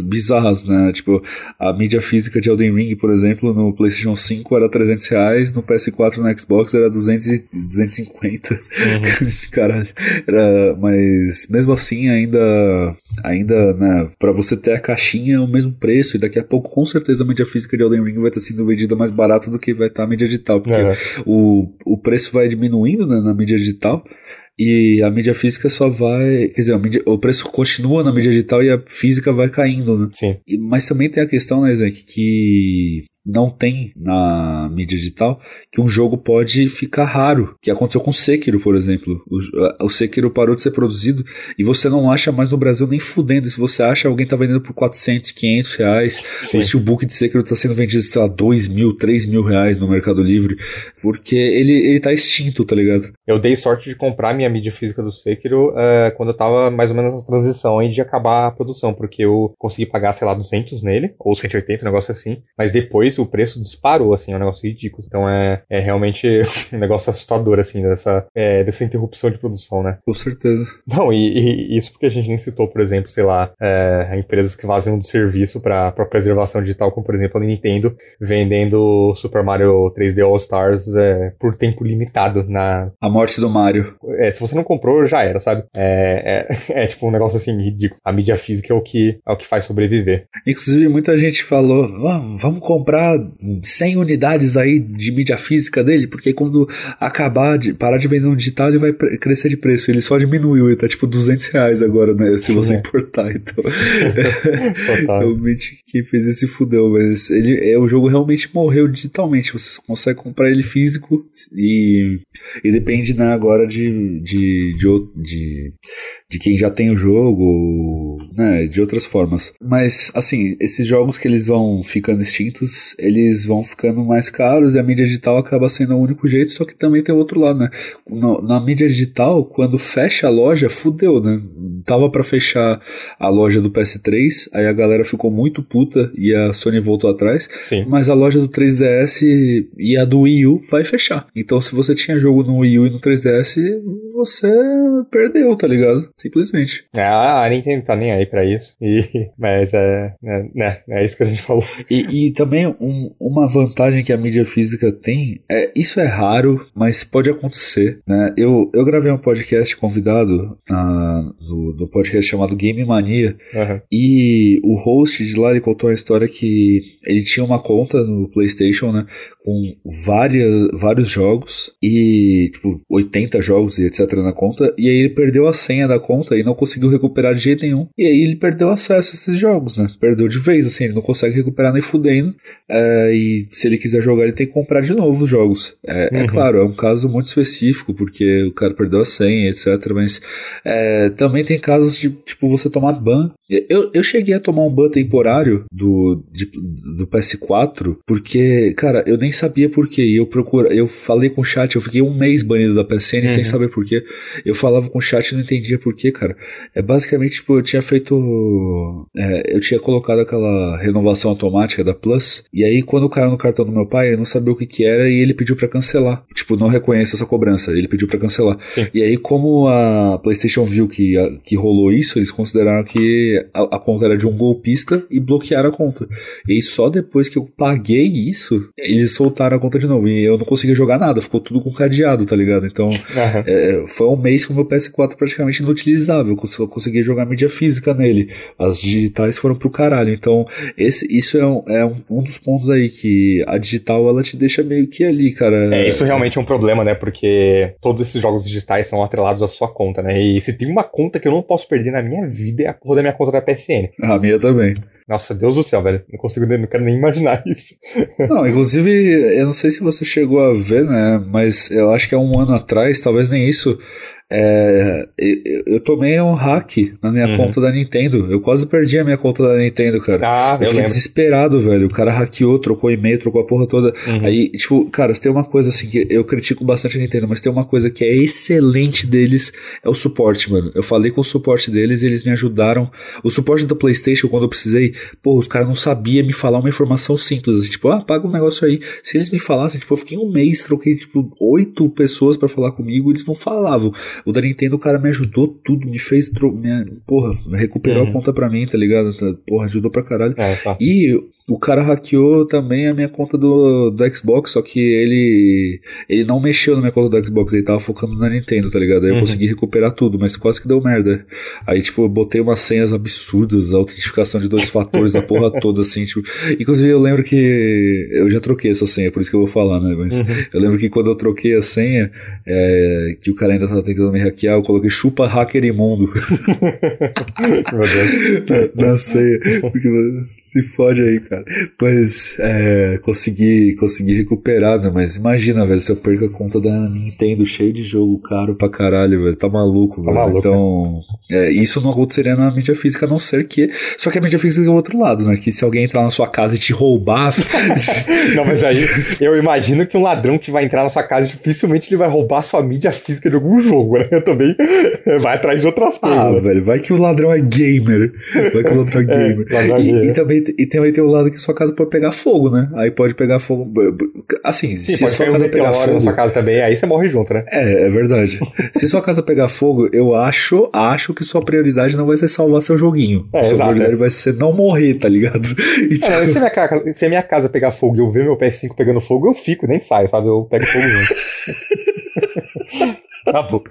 bizarras, né? Tipo, a mídia física de Elden Ring, por exemplo, no PlayStation 5 era 300 reais, no PS4 no Xbox era 200 e 250. Uhum. Caralho. Era, mas mesmo assim, ainda, ainda, né, pra você ter a caixinha é o mesmo preço, e daqui a pouco, com certeza, a mídia física de Elden Ring vai estar sendo vendida mais barata barato do que vai estar a mídia digital, porque é. o, o preço vai diminuindo né, na mídia digital e a mídia física só vai. Quer dizer, mídia, o preço continua na mídia digital e a física vai caindo, né? Sim. E, mas também tem a questão, né, Zé, que não tem na mídia digital que um jogo pode ficar raro, que aconteceu com Sekiro, por exemplo. O, o Sekiro parou de ser produzido e você não acha mais no Brasil nem fudendo. Se você acha, alguém tá vendendo por 400, 500 reais. Sim. O steelbook de Sekiro tá sendo vendido, sei lá, 2 mil, 3 mil reais no Mercado Livre, porque ele, ele tá extinto, tá ligado? Eu dei sorte de comprar minha mídia física do Sekiro uh, quando eu tava mais ou menos na transição aí de acabar a produção, porque eu consegui pagar, sei lá, 200 nele, ou 180, um negócio assim, mas depois isso, o preço disparou, assim, é um negócio ridículo. Então é, é realmente um negócio assustador, assim, dessa, é, dessa interrupção de produção, né? Com certeza. Não, e, e isso porque a gente nem citou, por exemplo, sei lá, é, empresas que fazem um serviço para preservação digital, como por exemplo a Nintendo, vendendo Super Mario 3D All Stars é, por tempo limitado na. A morte do Mario. É, se você não comprou, já era, sabe? É, é, é tipo um negócio assim ridículo. A mídia física é o que, é o que faz sobreviver. Inclusive, muita gente falou: ah, vamos comprar 100 unidades aí de mídia física dele, porque quando acabar de parar de vender no digital, ele vai crescer de preço. Ele só diminuiu, ele tá tipo 200 reais agora, né? Se você é. importar, então. realmente quem fez esse fudeu, mas ele é o jogo realmente morreu digitalmente. Você só consegue comprar ele físico e, e depende né, agora de, de, de, de, de quem já tem o jogo, né? De outras formas. Mas assim, esses jogos que eles vão ficando extintos, eles vão ficando mais caros e a mídia digital acaba sendo o único jeito, só que também tem outro lado, né? Na, na mídia digital, quando fecha a loja, fudeu, né? Tava para fechar a loja do PS3, aí a galera ficou muito puta e a Sony voltou atrás. Sim. Mas a loja do 3DS e a do Wii U vai fechar. Então se você tinha jogo no Wii U e no 3DS, você perdeu, tá ligado? Simplesmente. É, a Nintendo tá nem aí pra isso. E, mas é, é, né, é isso que a gente falou. E, e também um, uma vantagem que a mídia física tem é isso é raro, mas pode acontecer. Né? Eu, eu gravei um podcast convidado uh, do, do podcast chamado Game Mania uhum. e o host de lá ele contou uma história que ele tinha uma conta no PlayStation, né, com várias, vários jogos e tipo 80 jogos e etc na conta e aí ele perdeu a senha da conta e não conseguiu recuperar de jeito nenhum e aí ele perdeu acesso a esses jogos, né? Perdeu de vez, assim, ele não consegue recuperar nem fudendo é, e se ele quiser jogar ele tem que comprar de novo os jogos. É, é uhum. é claro, é um caso muito específico porque o cara perdeu a senha, etc. Mas é, também tem casos de tipo você tomar ban. Eu, eu cheguei a tomar um ban temporário do, de, do PS4 porque, cara, eu nem sabia por quê. Eu procuro, eu falei com o chat, eu fiquei um mês banido da PSN uhum. sem saber por quê. Eu falava com o chat e não entendia por quê, cara. É basicamente, tipo, eu tinha feito. É, eu tinha colocado aquela renovação automática da Plus. E aí, quando caiu no cartão do meu pai, eu não sabia o que que era e ele pediu para cancelar. Tipo, não reconheço essa cobrança. Ele pediu para cancelar. Sim. E aí, como a PlayStation viu que, a, que rolou isso, eles consideraram que a, a conta era de um golpista e bloquearam a conta. E aí, só depois que eu paguei isso, eles soltaram a conta de novo. E eu não conseguia jogar nada, ficou tudo com cadeado, tá ligado? Então, uhum. é, foi um mês com o meu PS4 praticamente inutilizável. Eu conseguia jogar mídia física nele. As digitais foram pro caralho. Então, esse, isso é, um, é um, um dos pontos aí que a digital ela te deixa meio que ali, cara. É, isso realmente é um problema, né? Porque todos esses jogos digitais são atrelados à sua conta, né? E se tem uma conta que eu não posso perder na minha vida é a porra da minha conta da PSN. A minha também. Nossa, Deus do céu, velho. Não consigo, não quero nem imaginar isso. Não, inclusive, eu não sei se você chegou a ver, né? Mas eu acho que há um ano atrás, talvez nem isso, é, eu, eu, tomei um hack na minha uhum. conta da Nintendo. Eu quase perdi a minha conta da Nintendo, cara. Ah, eu, eu fiquei lembro. desesperado, velho. O cara hackeou, trocou e-mail, trocou a porra toda. Uhum. Aí, tipo, cara, tem uma coisa assim que eu critico bastante a Nintendo, mas tem uma coisa que é excelente deles, é o suporte, mano. Eu falei com o suporte deles e eles me ajudaram. O suporte do PlayStation, quando eu precisei, pô, os caras não sabiam me falar uma informação simples. Assim, tipo, ah, paga um negócio aí. Se eles me falassem, tipo, eu fiquei um mês, troquei, tipo, oito pessoas para falar comigo, eles não falavam. O da Nintendo, o cara me ajudou tudo, me fez. Minha, porra, recuperou uhum. a conta pra mim, tá ligado? Tá, porra, ajudou pra caralho. É, tá. E o cara hackeou também a minha conta do, do Xbox, só que ele ele não mexeu na minha conta do Xbox, ele tava focando na Nintendo, tá ligado? Aí uhum. eu consegui recuperar tudo, mas quase que deu merda. Aí, tipo, eu botei umas senhas absurdas, autentificação de dois fatores, a porra toda, assim, tipo. Inclusive, eu lembro que eu já troquei essa senha, por isso que eu vou falar, né? Mas uhum. eu lembro que quando eu troquei a senha, é, que o cara ainda tava tentando me hackear, eu coloquei chupa hacker imundo. Meu Deus. na senha. Porque se fode aí, cara cara. Mas é, consegui, consegui recuperar, né? Mas imagina, velho, se eu perco a conta da Nintendo cheio de jogo caro pra caralho, velho. Tá maluco, tá velho. Maluco, então, é, isso não aconteceria na mídia física, a não ser que. Só que a mídia física é o outro lado, né? Que se alguém entrar na sua casa e te roubar. não, mas aí eu imagino que um ladrão que vai entrar na sua casa dificilmente ele vai roubar a sua mídia física de algum jogo, né? Também vai atrás de outras coisas. Ah, né? velho, vai que o ladrão é gamer. Vai que o ladrão é, é gamer. É, e, e, também e também tem o lado falado que sua casa pode pegar fogo, né? Aí pode pegar fogo. Assim, Sim, se sua casa pegar fogo. na sua casa também, aí você morre junto, né? É, é verdade. se sua casa pegar fogo, eu acho, acho que sua prioridade não vai ser salvar seu joguinho. É, sua exato, prioridade é. vai ser não morrer, tá ligado? Então... É, se, minha casa, se a minha casa pegar fogo e eu ver meu PS5 pegando fogo, eu fico, nem saio, sabe? Eu pego fogo junto. Acabou.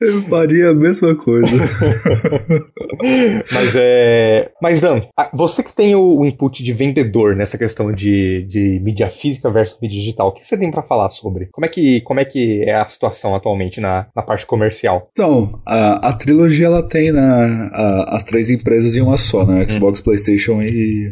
Eu faria a mesma coisa. Mas é. Mas, Dan, você que tem o input de vendedor nessa questão de, de mídia física versus mídia digital, o que você tem para falar sobre? Como é, que, como é que é a situação atualmente na, na parte comercial? Então, a, a trilogia ela tem né, a, as três empresas em uma só, né? Xbox, hum. PlayStation e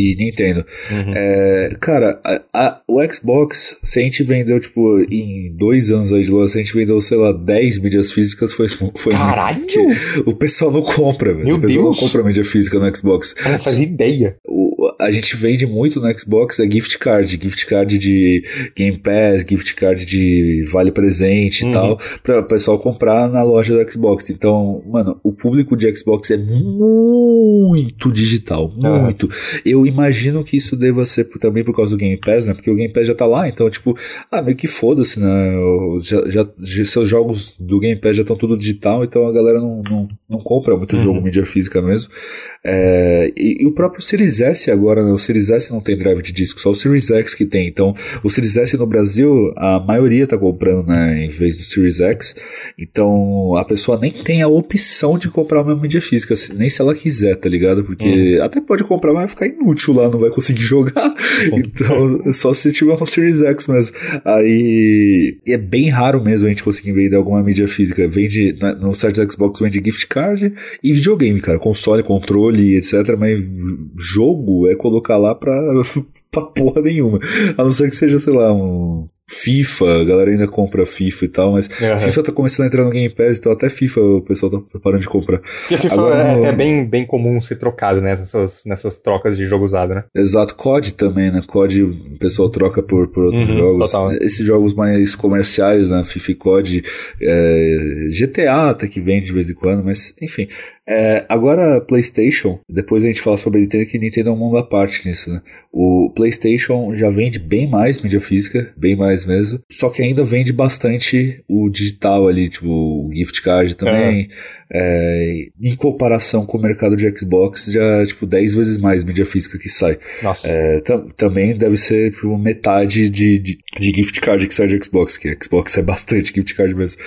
e Nintendo. Uhum. É, cara, a, a, o Xbox, se a gente vendeu, tipo, em dois anos aí de loja, se a gente vendeu, sei lá, 10 mídias físicas, foi, foi Caralho! o pessoal não compra, velho. Meu o pessoal Deus. não compra mídia física no Xbox. Cara, fazia ideia. O, a gente vende muito no Xbox é gift card, gift card de Game Pass, gift card de Vale Presente uhum. e tal, pra o pessoal comprar na loja do Xbox. Então, mano, o público de Xbox é muito digital, muito. Uhum. Eu imagino que isso deva ser também por causa do Game Pass, né? Porque o Game Pass já tá lá, então, tipo, ah, meio que foda-se, né? Já, já, já, seus jogos do Game Pass já estão tudo digital, então a galera não, não, não compra muito uhum. jogo mídia física mesmo. É, e, e, o próprio Series S agora, né? O Series S não tem drive de disco, só o Series X que tem. Então, o Series S no Brasil, a maioria tá comprando, né? Em vez do Series X. Então, a pessoa nem tem a opção de comprar uma mídia física, nem se ela quiser, tá ligado? Porque uhum. até pode comprar, mas vai ficar inútil útil lá, não vai conseguir jogar. então, só se tiver um Series X mesmo. Aí é bem raro mesmo a gente conseguir vender alguma mídia física. Vende no site do Xbox vende gift card e videogame, cara, console, controle, etc. Mas jogo é colocar lá pra, pra porra nenhuma. A não ser que seja, sei lá, um FIFA, a galera ainda compra FIFA e tal, mas uhum. FIFA tá começando a entrar no Game Pass, então até FIFA o pessoal tá parando de comprar. E a FIFA Agora, é, no... é, bem, bem comum ser trocado né, nessas, nessas trocas de jogo usado, né? Exato, COD também, né? COD o pessoal troca por, por outros uhum, jogos. Total. Esses jogos mais comerciais, né? FIFA e COD, é, GTA até que vende de vez em quando, mas enfim. É, agora, PlayStation, depois a gente fala sobre Nintendo, que Nintendo é um mundo à parte nisso, né? O PlayStation já vende bem mais mídia física, bem mais mesmo, só que ainda vende bastante o digital ali, tipo, o gift card também. É. É, em comparação com o mercado de Xbox, já, tipo, 10 vezes mais mídia física que sai. Nossa. É, também deve ser, tipo, metade de, de, de, gift card que sai de Xbox, que Xbox é bastante gift card mesmo.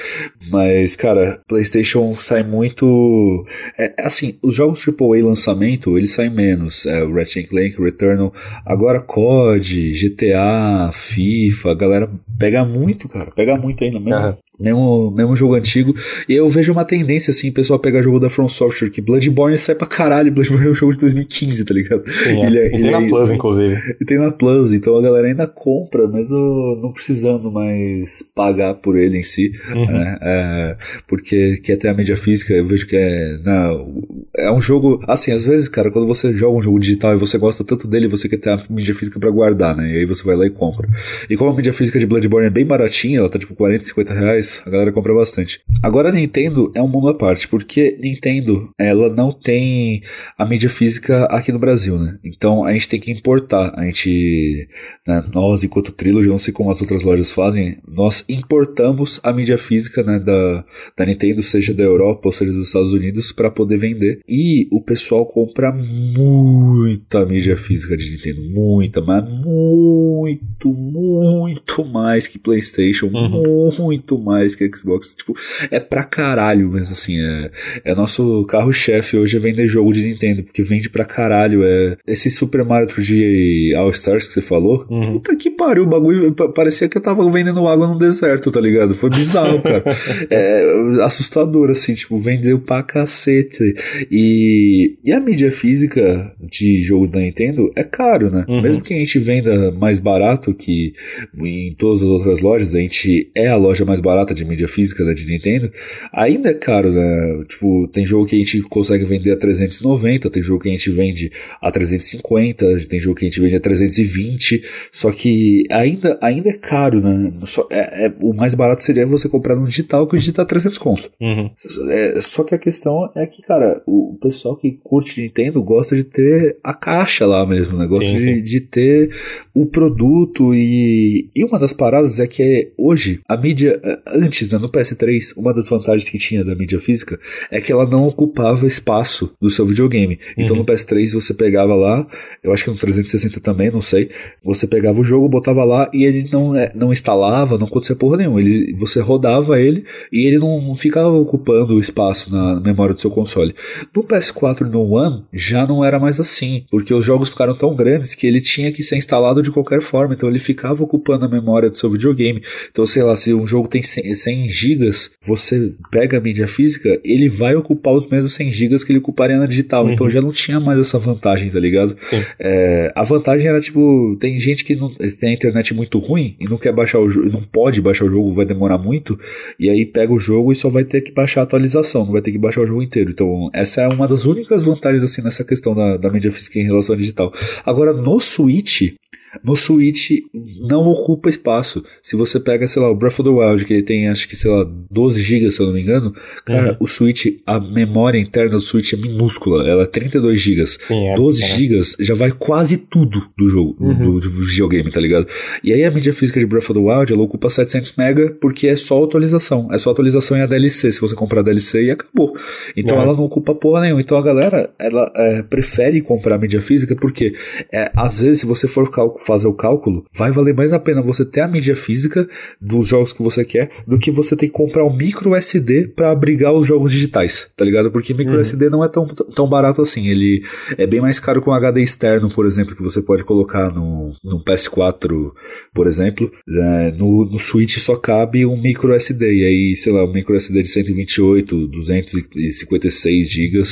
Mas, cara, PlayStation sai muito é, assim, os jogos AAA lançamento, eles saem menos. É, o Ratchet Clank, Returnal. Agora COD, GTA, FIFA, a galera pega muito, cara. Pega muito ainda mesmo. Uhum. Mesmo, mesmo jogo antigo. E eu vejo uma tendência, assim, o pessoal pega jogo da From Software, que Bloodborne sai pra caralho. Bloodborne é um jogo de 2015, tá ligado? Sim, é. ele é, e tem na é, Plus, inclusive. E tem na Plus, então a galera ainda compra, mesmo não precisando mais pagar por ele em si. Uhum. Né? É, porque quer ter a mídia física, eu vejo que é. Na, é um jogo. Assim, às vezes, cara, quando você joga um jogo digital e você gosta tanto dele, você quer ter a mídia física pra guardar, né? E aí você vai lá e compra. E como a mídia física de Bloodborne é bem baratinha, ela tá tipo 40, 50 reais a galera compra bastante. Agora a Nintendo é um mundo à parte, porque Nintendo, ela não tem a mídia física aqui no Brasil, né? Então a gente tem que importar. A gente, né, nós, enquanto Trilogy, não sei como as outras lojas fazem, nós importamos a mídia física né, da, da Nintendo, seja da Europa ou seja dos Estados Unidos, para poder vender. E o pessoal compra muita mídia física de Nintendo, muita, mas muito, muito mais que PlayStation, uhum. muito mais que Xbox. Tipo, é pra caralho mesmo, assim. É, é nosso carro-chefe hoje é vender jogo de Nintendo, porque vende pra caralho. É, esse Super Mario 3D All Stars que você falou, uhum. puta que pariu, o bagulho parecia que eu tava vendendo água no deserto, tá ligado? Foi bizarro, cara. é assustador, assim, tipo, vendeu pra cacete. E, e a mídia física de jogo da Nintendo é caro, né? Uhum. Mesmo que a gente venda mais barato que em todas as outras lojas, a gente é a loja mais barata de mídia física da de Nintendo, ainda é caro, né? Tipo, tem jogo que a gente consegue vender a 390, tem jogo que a gente vende a 350, tem jogo que a gente vende a 320, só que ainda, ainda é caro, né? Só, é, é o mais barato seria você comprar no digital, que o digital é 300 conto. Uhum. É, só que a questão é que, cara, o, pessoal que curte Nintendo gosta de ter a caixa lá mesmo, né? Gosta sim, de, sim. de ter o produto e, e uma das paradas é que é, hoje a mídia, antes, né, no PS3, uma das vantagens que tinha da mídia física é que ela não ocupava espaço do seu videogame. Então uhum. no PS3 você pegava lá, eu acho que no 360 também, não sei, você pegava o jogo, botava lá e ele não, é, não instalava, não acontecia porra nenhuma. Ele, você rodava ele e ele não, não ficava ocupando o espaço na memória do seu console. No PS4 e no One já não era mais assim, porque os jogos ficaram tão grandes que ele tinha que ser instalado de qualquer forma, então ele ficava ocupando a memória do seu videogame. Então, sei lá, se um jogo tem 100, 100 gigas, você pega a mídia física, ele vai ocupar os mesmos 100 gigas que ele ocuparia na digital. Então, uhum. Então já não tinha mais essa vantagem, tá ligado? É, a vantagem era tipo, tem gente que não, tem a internet muito ruim e não quer baixar o jogo, não pode baixar o jogo, vai demorar muito, e aí pega o jogo e só vai ter que baixar a atualização, não vai ter que baixar o jogo inteiro. Então, essa é uma das únicas vantagens assim nessa questão da, da mídia física em relação ao digital. Agora, no Switch, no Switch não ocupa espaço. Se você pega, sei lá, o Breath of the Wild, que ele tem acho que, sei lá, 12 GB, se eu não me engano, cara, uhum. o Switch, a memória interna do Switch é minúscula, ela é 32 GB. É, 12 GB já vai quase tudo do jogo, uhum. do, do, videogame, tá ligado? E aí a mídia física de Breath of the Wild, ela ocupa 700 MB porque é só atualização. É só atualização e a DLC, se você comprar a DLC e acabou. Então ela não ocupa porra nenhuma. Então a galera, ela é, prefere comprar a mídia física porque é, às vezes se você for calcular fazer o cálculo, vai valer mais a pena você ter a mídia física dos jogos que você quer do que você ter que comprar um micro SD para abrigar os jogos digitais, tá ligado? Porque micro uhum. SD não é tão, tão barato assim. Ele é bem mais caro com HD externo, por exemplo, que você pode colocar no, no PS4, por exemplo. É, no, no Switch só cabe um micro SD. E aí, sei lá, um micro SD de 128, 256 GB,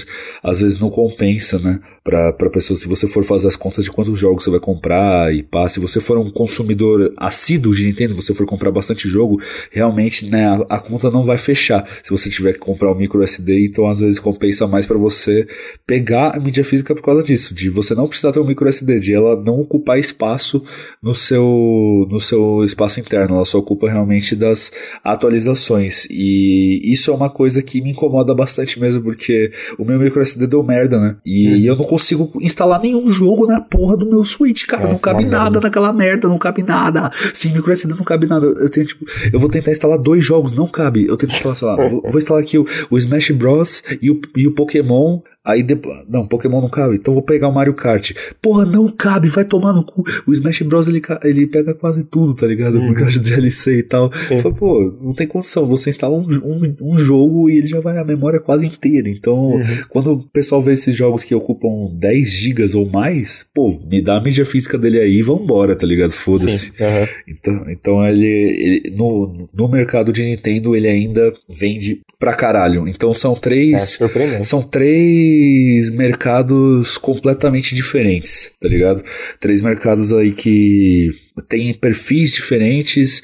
às vezes não compensa, né? Pra, pra pessoa, se você for fazer as contas de quantos jogos você vai comprar pá, se você for um consumidor assíduo de Nintendo, você for comprar bastante jogo, realmente né, a, a, conta não vai fechar se você tiver que comprar o um micro SD, então às vezes compensa mais para você pegar a mídia física por causa disso, de você não precisar ter um micro SD, de ela não ocupar espaço no seu, no seu espaço interno, ela só ocupa realmente das atualizações. E isso é uma coisa que me incomoda bastante mesmo, porque o meu micro SD deu merda, né? E hum. eu não consigo instalar nenhum jogo na porra do meu Switch, cara, é, não cabe nada naquela merda, não cabe nada. Sim, micro SD não cabe nada. Eu tenho, tipo, eu vou tentar instalar dois jogos, não cabe. Eu tento instalar, sei lá, vou, vou instalar aqui o, o Smash Bros. e o, e o Pokémon Aí depois. Não, Pokémon não cabe. Então vou pegar o Mario Kart. Porra, não cabe, vai tomar no cu. O Smash Bros. ele, ele pega quase tudo, tá ligado? Uhum. Por causa de DLC e tal. Fala, pô, não tem condição. Você instala um, um, um, jogo e ele já vai a memória quase inteira. Então, uhum. quando o pessoal vê esses jogos que ocupam 10 gigas ou mais, pô, me dá a mídia física dele aí e vambora, tá ligado? Foda-se. Uhum. Então, então ele, ele, no, no mercado de Nintendo ele ainda vende pra caralho. Então são três. É são três mercados completamente diferentes, tá ligado? Três mercados aí que têm perfis diferentes,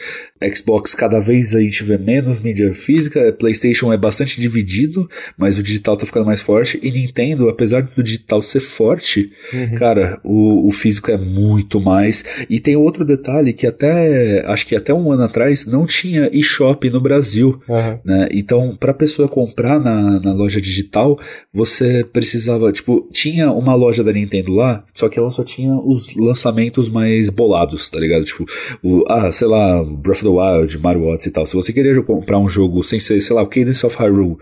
Xbox cada vez a gente vê menos mídia física, PlayStation é bastante dividido, mas o digital tá ficando mais forte. E Nintendo, apesar do digital ser forte, uhum. cara, o, o físico é muito mais. E tem outro detalhe que até acho que até um ano atrás não tinha eShop no Brasil, uhum. né? Então, para pessoa comprar na, na loja digital, você precisava, tipo, tinha uma loja da Nintendo lá, só que ela só tinha os lançamentos mais bolados, tá ligado? Tipo, o, ah, sei lá, Breath the Wild, Mario Odyssey e tal, se você queria comprar um jogo sem ser, sei lá, o Cadence of Hyrule,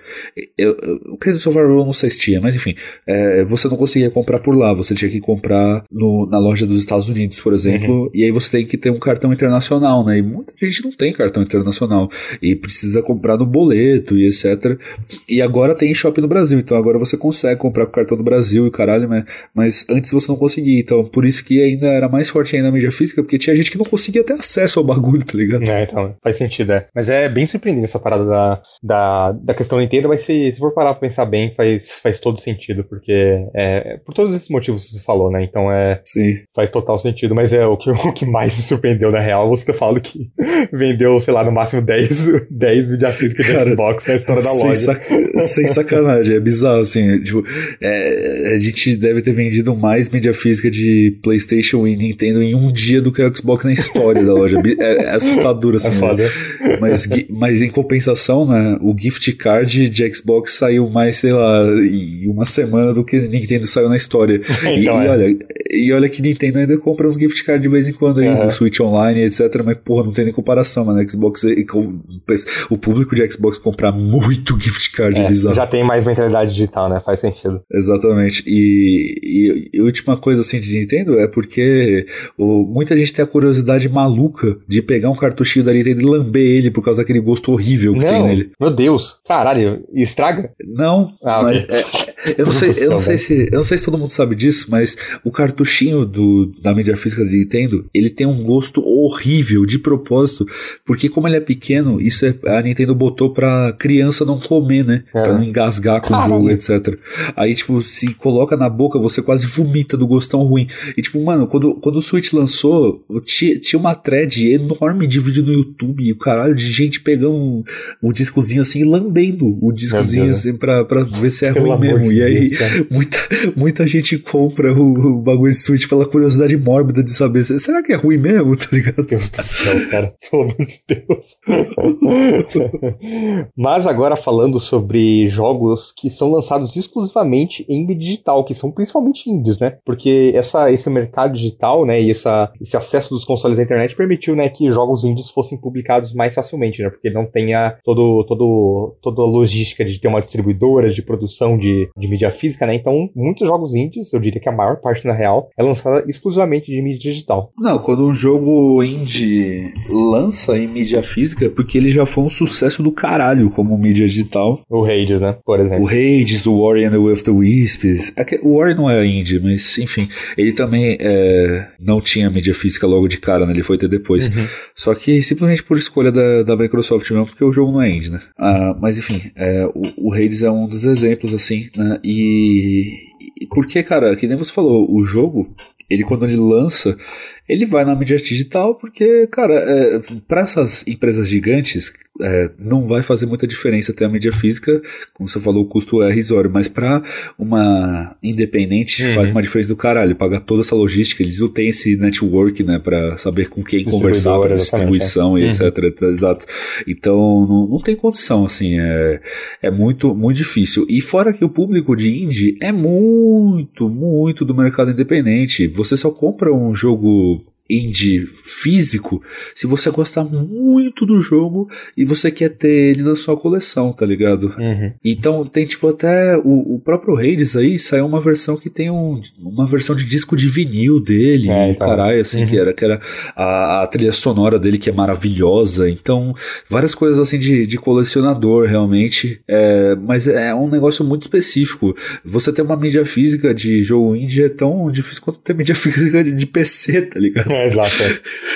eu, o Cadence of Hyrule não sei se tinha, mas enfim, é, você não conseguia comprar por lá, você tinha que comprar no, na loja dos Estados Unidos, por exemplo, uhum. e aí você tem que ter um cartão internacional, né? E muita gente não tem cartão internacional e precisa comprar no boleto e etc. E agora tem shopping no Brasil, então agora você consegue comprar com cartão do Brasil e caralho, mas, mas antes você não conseguia, então por isso que ainda era mais forte ainda a mídia física, porque tinha gente que não conseguia ter acesso ao bagulho, tá ligado? É, então, faz sentido, é. Mas é bem surpreendente essa parada da, da, da questão inteira, mas se, se for parar pra pensar bem, faz, faz todo sentido, porque é, por todos esses motivos que você falou, né? Então é. Sim. Faz total sentido, mas é o que, o que mais me surpreendeu, na real, você ter falado que vendeu, sei lá, no máximo 10, 10 mídia física de Xbox na história da loja. Sem sacanagem, é bizarro, assim. Tipo, é, a gente deve ter vendido mais mídia física de PlayStation e Nintendo em um dia do que o Xbox na história da loja. É, é assustador, assim. É foda. Né? Mas, mas em compensação, né, o gift card de Xbox saiu mais, sei lá, em uma semana do que Nintendo saiu na história. então, e, é. e, olha, e olha que Nintendo ainda compra uns gift cards de vez em quando aí, uhum. do Switch Online, etc. Mas, porra, não tem nem comparação, mano. Xbox, o público de Xbox comprar muito gift card é, bizarro. Já tem mais mentalidade digital, né? Faz sentido. Exatamente. E, e, e, a última coisa assim de Nintendo é porque o, muita gente tem a curiosidade maluca de pegar um cartuchinho da Nintendo e lamber ele por causa daquele gosto horrível que não, tem nele. Meu Deus, caralho, estraga? Não, ah, mas okay. é, eu não sei, eu não sei se, eu não sei se todo mundo sabe disso, mas o cartuchinho do, da mídia física da Nintendo, ele tem um gosto horrível de propósito, porque como ele é pequeno, isso é, a Nintendo botou pra criança não comer, né? É. Pra não engasgar com Caramba. o jogo, etc. Aí, tipo, se coloca na boca, você quase vomita do gostão ruim. E, tipo, mano, quando, quando o Switch lançou, tinha, tinha uma thread enorme de vídeo no YouTube e o caralho de gente pegando um, um discozinho assim e lambendo o discozinho assim pra, pra ver se é Pelo ruim mesmo. De e aí, Deus, muita, muita gente compra o, o bagulho de Switch pela curiosidade mórbida de saber será que é ruim mesmo, tá ligado? Deus do céu, cara. Pelo amor de Deus. Mas agora falando sobre jogos que são lançados exclusivamente em digital, que são principalmente indies, né? Porque essa, esse mercado digital, né, e essa, esse acesso dos consoles à internet permitiu, né, que jogos indies fossem publicados mais facilmente, né? Porque não tenha todo, todo, toda a logística de ter uma distribuidora de produção de, de mídia física, né? Então, muitos jogos indies, eu diria que a maior parte, na real, é lançada exclusivamente de mídia digital. Não, quando um jogo indie lança em mídia física, porque ele já foi um sucesso do caralho como mídia digital. O Hades, né? Por exemplo. O Hades, o Warrior and the Will of the Wisps. É o Warrior não é indie, mas enfim, ele também é, não tinha mídia física logo de cara, né? Ele foi ter depois. Uhum. Só que simplesmente por escolha da, da Microsoft mesmo, porque o jogo não é indie, né? Ah, mas enfim, é, o, o Hades é um dos exemplos, assim, né? E, porque, cara, que nem você falou, o jogo, ele quando ele lança, ele vai na mídia digital porque, cara, é, para essas empresas gigantes, é, não vai fazer muita diferença ter a mídia física, como você falou, o custo é irrisório, mas para uma independente uhum. faz uma diferença do caralho, pagar toda essa logística, eles não têm esse network, né, para saber com quem conversar, para distribuição é. e uhum. etc, exato. Então, não, não tem condição, assim, é, é muito, muito difícil. E fora que o público de indie é muito, muito do mercado independente, você só compra um jogo indie físico se você gostar muito do jogo e você quer ter ele na sua coleção, tá ligado? Uhum. Então tem tipo até o, o próprio Hades aí saiu uma versão que tem um, uma versão de disco de vinil dele, é, então. caralho, assim, uhum. que era, que era a, a, trilha sonora dele que é maravilhosa. Então, várias coisas assim de, de colecionador realmente. É, mas é um negócio muito específico. Você ter uma mídia física de jogo indie é tão difícil quanto ter mídia física de, de PC, tá ligado? É, exato.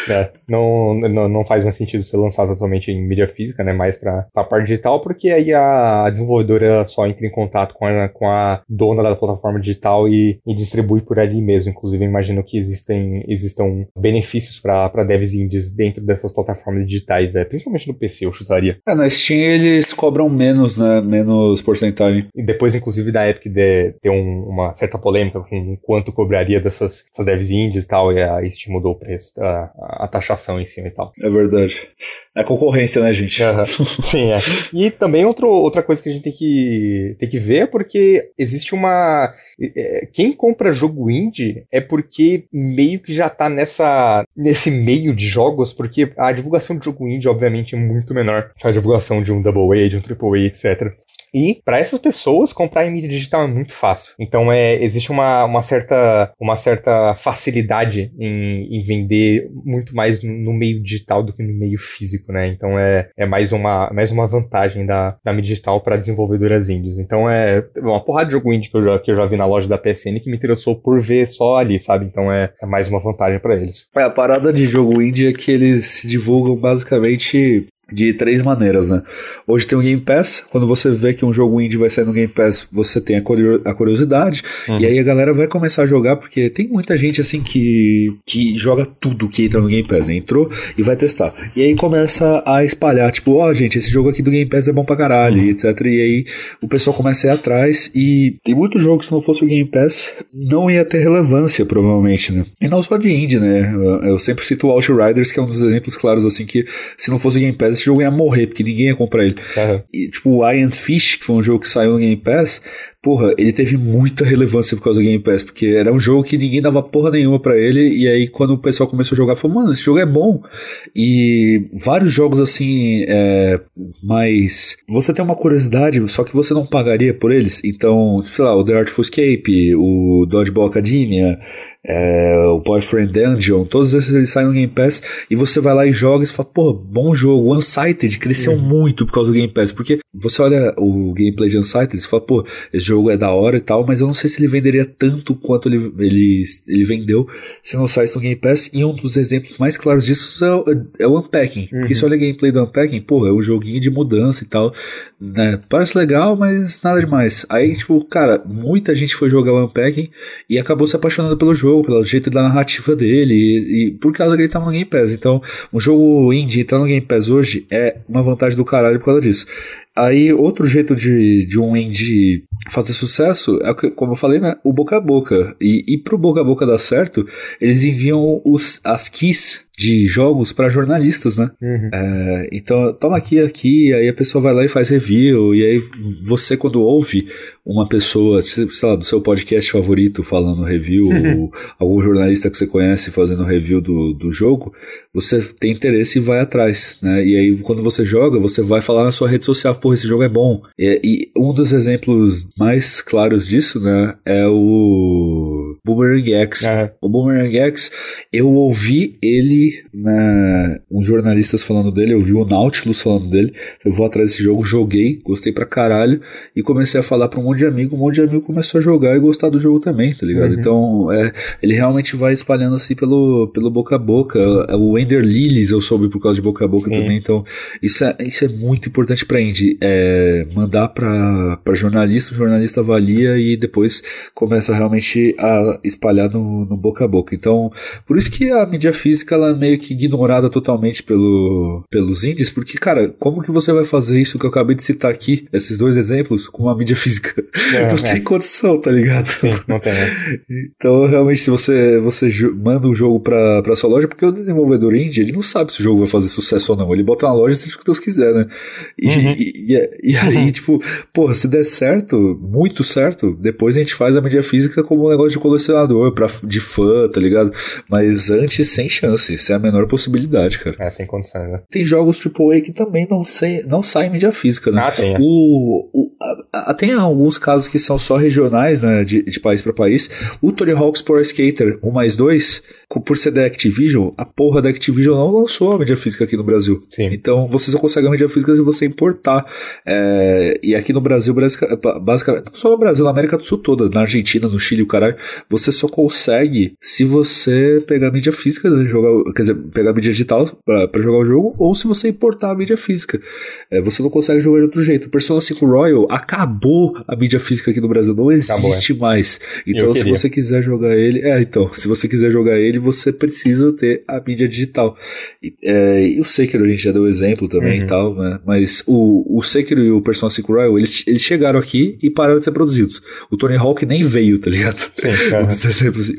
É. Não, não, não faz mais sentido ser lançado totalmente em mídia física, né? Mais pra, pra parte digital, porque aí a desenvolvedora só entra em contato com a, com a dona da plataforma digital e, e distribui por ali mesmo. Inclusive, imagino que existem, existam benefícios para devs indies dentro dessas plataformas digitais, é, principalmente no PC, eu chutaria. É, na Steam eles cobram menos, né? Menos porcentagem. E depois, inclusive, da Epic de, ter um, uma certa polêmica com quanto cobraria dessas, dessas devs indies e tal, e a Steam mudou o preço, a, a taxação em cima e tal. É verdade. É concorrência, né, gente? Uhum. Sim, é. E também outro, outra coisa que a gente tem que, tem que ver é porque existe uma. É, quem compra jogo indie é porque meio que já tá nessa, nesse meio de jogos, porque a divulgação de jogo indie, obviamente, é muito menor que a divulgação de um Double A, de um Triple A, etc. E para essas pessoas, comprar em mídia digital é muito fácil. Então é, existe uma, uma, certa, uma certa facilidade em, em vender muito mais no, meio digital do que no meio físico, né? Então é, é mais, uma, mais uma vantagem da, da mídia digital para desenvolvedoras indies. Então é uma porrada de jogo indie que eu, já, que eu já vi na loja da PSN que me interessou por ver só ali, sabe? Então é, é mais uma vantagem para eles. É, a parada de jogo indie é que eles se divulgam basicamente de três maneiras, né? Hoje tem o Game Pass, quando você vê que um jogo indie vai sair no Game Pass, você tem a curiosidade, uhum. e aí a galera vai começar a jogar, porque tem muita gente assim que, que joga tudo que entra no Game Pass, né? Entrou e vai testar. E aí começa a espalhar, tipo, ó, oh, gente, esse jogo aqui do Game Pass é bom pra caralho, uhum. etc. E aí o pessoal começa a ir atrás, e tem muitos jogos que se não fosse o Game Pass, não ia ter relevância, provavelmente, né? E não só de indie, né? Eu sempre cito o Outriders, que é um dos exemplos claros, assim, que se não fosse o Game Pass, esse jogo ia morrer, porque ninguém ia comprar ele. Uhum. E, tipo, o Iron Fish, que foi um jogo que saiu no Game Pass, porra, ele teve muita relevância por causa do Game Pass, porque era um jogo que ninguém dava porra nenhuma para ele, e aí quando o pessoal começou a jogar, falou, mano, esse jogo é bom. E vários jogos assim, é, mas você tem uma curiosidade, só que você não pagaria por eles. Então, sei lá, o The Artful Escape, o Dodgeball Academia, é, o Boyfriend Dungeon, todos esses eles saem no Game Pass e você vai lá e joga e fala, pô, bom jogo. Unsighted cresceu uhum. muito por causa do Game Pass, porque você olha o gameplay de Unsighted e fala, pô, esse jogo é da hora e tal, mas eu não sei se ele venderia tanto quanto ele, ele, ele vendeu se não saísse no Game Pass. E um dos exemplos mais claros disso é o, é o Unpacking. Uhum. Porque se olha o gameplay do Unpacking, pô, é um joguinho de mudança e tal, né? Parece legal, mas nada demais. Aí, tipo, cara, muita gente foi jogar o Unpacking e acabou se apaixonando pelo jogo pelo jeito da narrativa dele, e, e por causa que ele tá no Game Pass. Então, um jogo indie entrar no Game Pass hoje é uma vantagem do caralho por causa disso. Aí, outro jeito de, de um indie fazer sucesso é, como eu falei, né? O boca a boca. E, e pro boca a boca dar certo, eles enviam os, as keys de jogos para jornalistas, né? Uhum. É, então, toma aqui, aqui, aí a pessoa vai lá e faz review, e aí você, quando ouve uma pessoa, sei lá, do seu podcast favorito falando review, uhum. ou algum jornalista que você conhece fazendo review do, do jogo, você tem interesse e vai atrás, né? E aí, quando você joga, você vai falar na sua rede social, pô, esse jogo é bom. E, e um dos exemplos mais claros disso, né, é o Boomerang X. Uhum. O Boomerang X, eu ouvi ele né, uns jornalistas falando dele, eu vi o Nautilus falando dele, eu vou atrás desse jogo, joguei, gostei pra caralho, e comecei a falar pra um monte de amigo, um monte de amigo começou a jogar e gostar do jogo também, tá ligado? Uhum. Então, é, ele realmente vai espalhando assim pelo, pelo boca a boca. O Ender Lilies eu soube por causa de boca a boca Sim. também, então isso é, isso é muito importante pra Indy, é mandar pra, pra jornalista, o jornalista avalia e depois começa realmente a espalhar no, no boca a boca. Então, por isso que a mídia física ela meio que ignorada totalmente pelo, pelos indies, porque, cara, como que você vai fazer isso que eu acabei de citar aqui, esses dois exemplos, com uma mídia física? É, não é. tem condição, tá ligado? Sim, não tem. Né? Então, realmente, se você, você manda um jogo pra, pra sua loja, porque o desenvolvedor indie, ele não sabe se o jogo vai fazer sucesso ou não. Ele bota na loja e seja o que Deus quiser, né? E, uhum. e, e, e aí, uhum. tipo, porra, se der certo, muito certo, depois a gente faz a mídia física como um negócio de colecionador, pra, de fã, tá ligado? Mas antes, sem chance. Sem a menor possibilidade, cara. É, sem condições, né? Tem jogos AAA que também não, sei, não saem mídia física, né? Ah, tem. É. O, o, a, a, tem alguns casos que são só regionais, né? De, de país para país. O Tony Hawk's Pro Skater 1 mais 2, por ser da Activision, a porra da Activision não lançou a mídia física aqui no Brasil. Sim. Então você só consegue a mídia física se você importar. É, e aqui no Brasil, basicamente, não só no Brasil, na América do Sul toda, na Argentina, no Chile, o caralho, você só consegue se você pegar a mídia física, né, jogar, quer dizer, pegar a mídia digital para jogar o jogo, ou se você importar a mídia física. É, você não consegue jogar de outro jeito. O Persona 5 Royal acabou a mídia física aqui no Brasil, não existe acabou, é. mais. Então, se você quiser jogar ele, é, então, se você quiser jogar ele, você precisa ter a mídia digital. E, é, o Sekiro a gente já deu exemplo também uhum. e tal, né? Mas o, o Sekiro e o Persona 5 Royal, eles, eles chegaram aqui e pararam de ser produzidos. O Tony Hawk nem veio, tá ligado? Sim,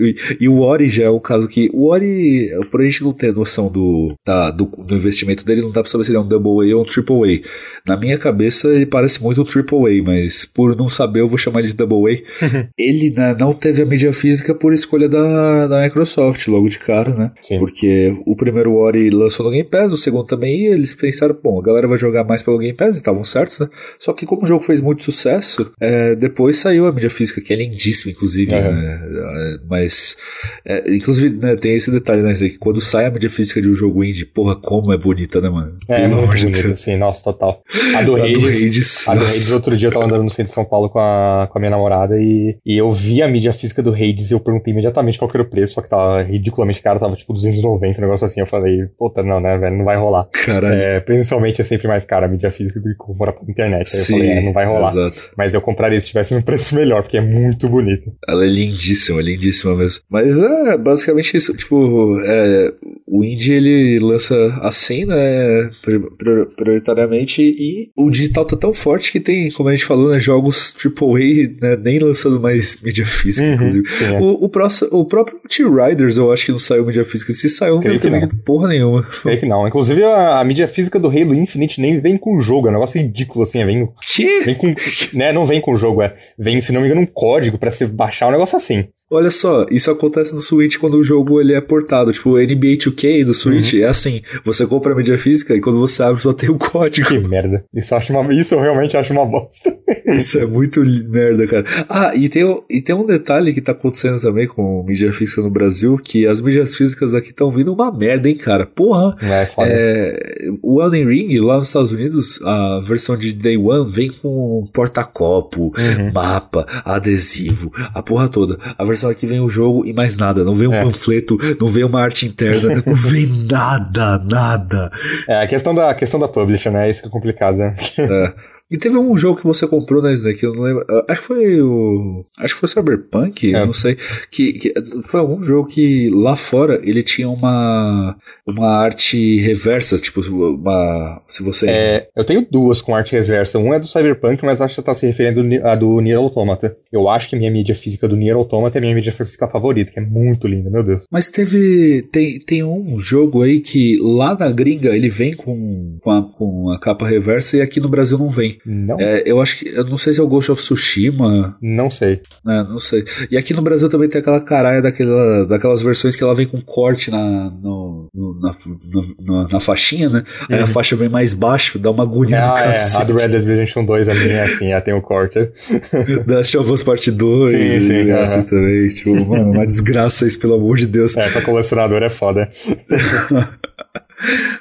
e, e, o Ori já é o caso que. O Ori, por a gente não ter noção do, da, do, do, investimento dele, não dá pra saber se ele é um Double A ou um Triple A. Na minha cabeça, ele parece muito um Triple A, mas por não saber, eu vou chamar ele de Double A. ele né, não teve a mídia física por escolha da, da Microsoft, logo de cara, né? Sim. Porque o primeiro Ori lançou no Game Pass, o segundo também, e eles pensaram, bom, a galera vai jogar mais pelo Game Pass, e estavam certos, né? Só que como o jogo fez muito sucesso, é, depois saiu a mídia física, que é lindíssima, inclusive, uhum. né? É, mas, é, inclusive, né, tem esse detalhe, né, que quando sai a mídia física de um jogo indie, porra, como é bonita, né, mano? É, Pelo muito bonita, sim, nossa, total. A do Hades, a do Hades, outro dia eu tava andando no centro de São Paulo com a, com a minha namorada e, e eu vi a mídia física do Hades e eu perguntei imediatamente qual era o preço, só que tava ridiculamente caro, tava tipo 290, um negócio assim, eu falei, puta, não, né, velho, não vai rolar. Caralho. É, principalmente é sempre mais caro a mídia física do que comprar pela internet. Aí sim, eu falei, é, não vai rolar. Exato. Mas eu compraria se tivesse um preço melhor, porque é muito bonito. Ela é lindíssima, lindíssima mesmo. Mas é basicamente isso, tipo, é, o indie ele lança assim, né, prioritariamente, e o digital tá tão forte que tem, como a gente falou, né, jogos AAA, né, nem lançando mais mídia física, uhum, inclusive. Sim, é. o, o, próximo, o próprio T-Riders eu acho que não saiu mídia física. Se saiu, não tem porra nenhuma. Creio que não. Inclusive, a, a, mídia física do Halo Infinite nem vem com o jogo, é um negócio ridículo, assim, vem... Que? Vem com... né, não vem com o jogo, é. Vem, se não me engano, um código pra você baixar um negócio assim. Olha só, isso acontece no Switch quando o jogo ele é portado. Tipo, o NBA 2K do Switch uhum. é assim: você compra a mídia física e quando você abre só tem o código. Que merda. Isso eu, acho uma, isso eu realmente acho uma bosta. isso é muito merda, cara. Ah, e tem, e tem um detalhe que tá acontecendo também com mídia física no Brasil: que as mídias físicas aqui estão vindo uma merda, hein, cara. Porra. É, foda. É, o Elden Ring, lá nos Estados Unidos, a versão de Day One vem com porta-copo, uhum. mapa, adesivo, a porra toda. A versão aqui vem o jogo e mais nada. Não vem um é. panfleto, não vem uma arte interna, não vem nada, nada. É, a questão da, a questão da publisher, né? Isso que é complicado, né? É. E teve um jogo que você comprou na Snake, eu não lembro. Acho que foi o. Acho que foi Cyberpunk, é. eu não sei. Que, que, foi algum jogo que lá fora ele tinha uma. Uma arte reversa, tipo, uma. Se você. É, eu tenho duas com arte reversa. Um é do Cyberpunk, mas acho que você tá se referindo a do Nier Automata. Eu acho que a minha mídia física do Nier Automata é a minha mídia física favorita, que é muito linda, meu Deus. Mas teve. Tem, tem um jogo aí que lá na gringa ele vem com, com, a, com a capa reversa e aqui no Brasil não vem. Não. É, eu acho que. Eu não sei se é o Ghost of Tsushima. Não sei. É, não sei. E aqui no Brasil também tem aquela caralha daquela, daquelas versões que ela vem com corte na, no, no, na, na, na, faixinha, né? Aí uhum. a faixa vem mais baixo, dá uma agonia ah, do cacete. É. A do Red Dead Redemption 2 a minha é assim, ela tem o corte. da Shovels Part 2. Sim, sim. E assim também. Tipo, mano, uma desgraça isso, pelo amor de Deus. É, pra colecionador é foda.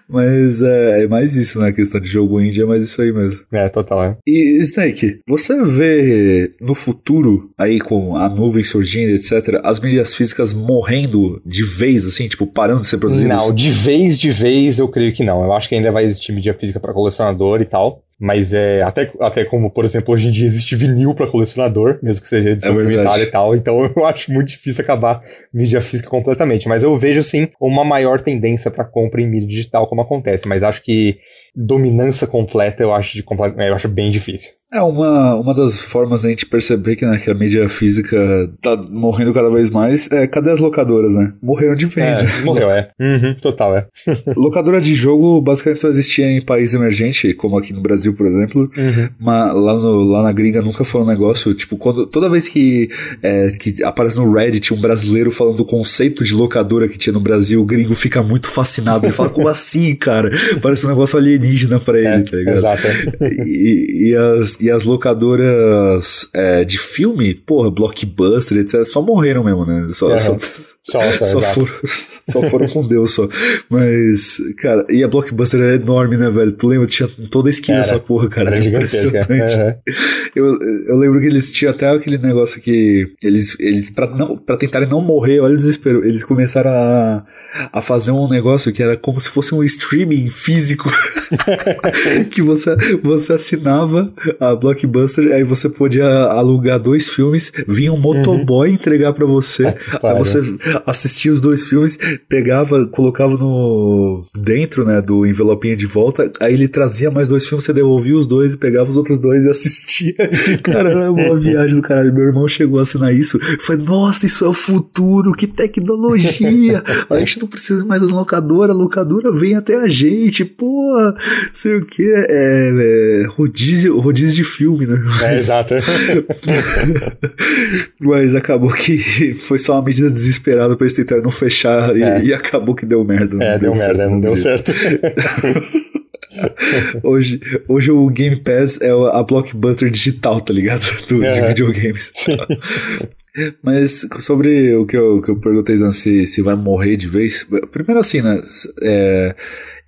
Mas é, é, mais isso, né? A questão de jogo indie é mais isso aí mesmo. É, total, é. E, Snake, você vê no futuro, aí com a nuvem surgindo, etc., as mídias físicas morrendo de vez, assim, tipo, parando de ser produzidas? Não, de vez, de vez, eu creio que não. Eu acho que ainda vai existir mídia física para colecionador e tal. Mas é até, até como, por exemplo, hoje em dia existe vinil para colecionador, mesmo que seja edição é limitada e tal. Então eu acho muito difícil acabar mídia física completamente. Mas eu vejo sim uma maior tendência para compra em mídia digital, como acontece. Mas acho que dominância completa eu acho, de, eu acho bem difícil. É uma, uma das formas da gente perceber que, né, que a mídia física tá morrendo cada vez mais. É, cadê as locadoras, né? Morreram de vez, é, né? Morreu, é. Uhum, total, é. Locadora de jogo basicamente só existia em país emergente, como aqui no Brasil, por exemplo. Uhum. Mas lá, no, lá na gringa nunca foi um negócio. Tipo, quando, toda vez que, é, que aparece no Reddit um brasileiro falando do conceito de locadora que tinha no Brasil, o gringo fica muito fascinado. Ele fala, como assim, cara? Parece um negócio alienígena pra ele, é, tá ligado? Exato. E, e as e as locadoras é, de filme, porra, blockbuster, etc., só morreram mesmo, né? Só, uhum. só, só, só, só, foram, só foram com Deus só. Mas, cara, e a blockbuster era enorme, né, velho? Tu lembra? Tinha toda a esquina essa porra, cara. Era impressionante. Uhum. Eu, eu lembro que eles tinham até aquele negócio que eles, eles pra, não, pra tentarem não morrer, olha o desespero, eles começaram a, a fazer um negócio que era como se fosse um streaming físico que você, você assinava a Blockbuster, aí você podia alugar dois filmes, vinha um motoboy uhum. entregar para você, aí você assistia os dois filmes, pegava, colocava no dentro, né, do envelopinho de volta, aí ele trazia mais dois filmes, você devolvia os dois e pegava os outros dois e assistia. Cara, era uma viagem do caralho. Meu irmão chegou a assinar isso, foi, nossa, isso é o futuro, que tecnologia! a gente não precisa mais da locadora, a locadora vem até a gente, pô, sei o que, é, é rodízio, rodízio de filme, né? Mas, é, exato. mas acabou que foi só uma medida desesperada pra eles tentarem não fechar é. e, e, acabou que deu merda. É, deu, deu merda, certo, não deu certo. hoje, hoje o Game Pass é a blockbuster digital, tá ligado? Do, é. De videogames. Mas sobre o que eu, que eu perguntei se, se vai morrer de vez. Primeiro assim, né? É,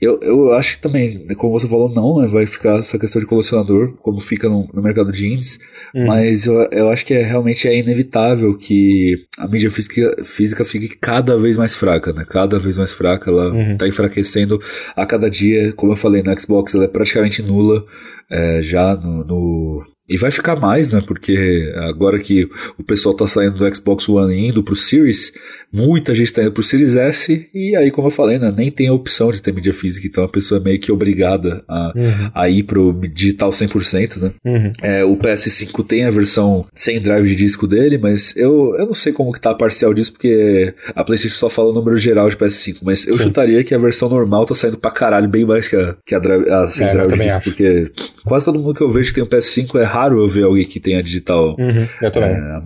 eu, eu acho que também, como você falou, não, né? Vai ficar essa questão de colecionador, como fica no, no mercado de indies. Hum. Mas eu, eu acho que é, realmente é inevitável que a mídia física, física fique cada vez mais fraca, né? Cada vez mais fraca. Ela uhum. tá enfraquecendo a cada dia. Como eu falei, no Xbox ela é praticamente nula é, já no, no, E vai ficar mais, né? Porque agora que o pessoal tá saindo do Xbox One e indo pro Series, muita gente tá indo pro Series S, e aí, como eu falei, né? Nem tem a opção de ter mídia física, então a pessoa é meio que obrigada a, uhum. a ir pro digital 100%, né? Uhum. É, o PS5 tem a versão sem drive de disco dele, mas eu, eu não sei como que tá a parcial disso, porque a PlayStation só fala o número geral de PS5, mas eu Sim. chutaria que a versão normal tá saindo pra caralho, bem mais que a, que a, drive, a sem é, drive de disco, acho. porque Quase todo mundo que eu vejo que tem um PS5 é raro eu ver alguém que tenha digital. Uhum, eu também. É, a,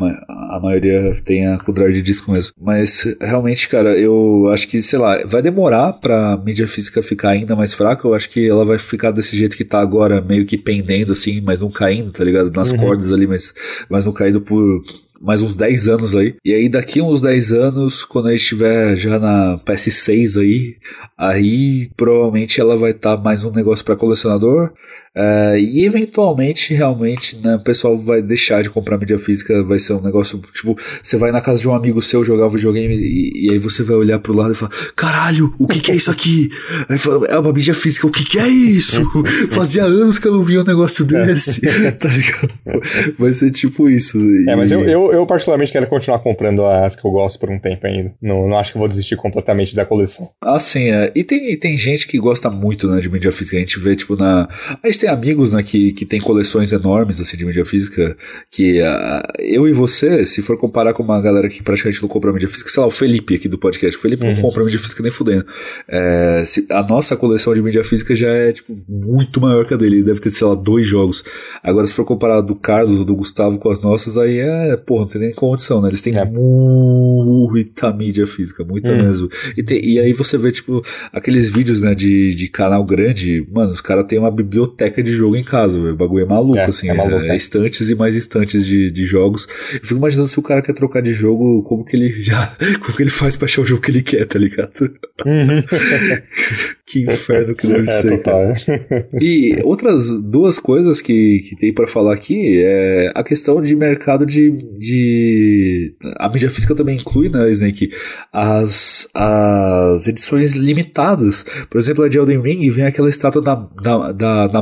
a, maioria tem a com drive de disco mesmo. Mas realmente, cara, eu acho que, sei lá, vai demorar pra mídia física ficar ainda mais fraca. Eu acho que ela vai ficar desse jeito que tá agora, meio que pendendo assim, mas não caindo, tá ligado? Nas uhum. cordas ali, mas, mas não caindo por mais uns 10 anos aí. E aí daqui uns 10 anos, quando a gente estiver já na PS6 aí, aí provavelmente ela vai estar tá mais um negócio para colecionador. Uh, e eventualmente, realmente, né, o pessoal vai deixar de comprar mídia física, vai ser um negócio, tipo, você vai na casa de um amigo seu jogar videogame e, e aí você vai olhar pro lado e falar, caralho, o que que é isso aqui? Aí fala, é uma mídia física, o que que é isso? Fazia anos que eu não via um negócio desse, tá ligado? Vai ser tipo isso. É, e... mas eu, eu, eu, particularmente quero continuar comprando as que eu gosto por um tempo ainda. Não, não acho que vou desistir completamente da coleção. Ah, sim, é. E tem, tem gente que gosta muito, né, de mídia física. A gente vê, tipo, na... A gente amigos, né, que, que tem coleções enormes, assim, de mídia física, que uh, eu e você, se for comparar com uma galera que praticamente não compra mídia física, sei lá, o Felipe aqui do podcast, o Felipe uhum. não compra mídia física nem fudendo. É, se, a nossa coleção de mídia física já é, tipo, muito maior que a dele, ele deve ter, sei lá, dois jogos. Agora, se for comparar do Carlos ou do Gustavo com as nossas, aí é, pô, não tem nem condição, né, eles têm é. muita mídia física, muita uhum. mesmo. E, tem, e aí você vê, tipo, aqueles vídeos, né, de, de canal grande, mano, os caras têm uma biblioteca de jogo em casa, véio. o bagulho é maluco, é, assim, é, maluco, é, é, estantes e mais estantes de, de jogos. Eu fico imaginando se o cara quer trocar de jogo, como que ele já, como que ele faz pra achar o jogo que ele quer, tá ligado? Uhum. que inferno que deve é, ser. Total. E outras duas coisas que, que tem para falar aqui é a questão de mercado de, de a mídia física também inclui, né, Snake, as, as edições limitadas. Por exemplo, a de Elden Ring vem aquela estátua da, da, da, da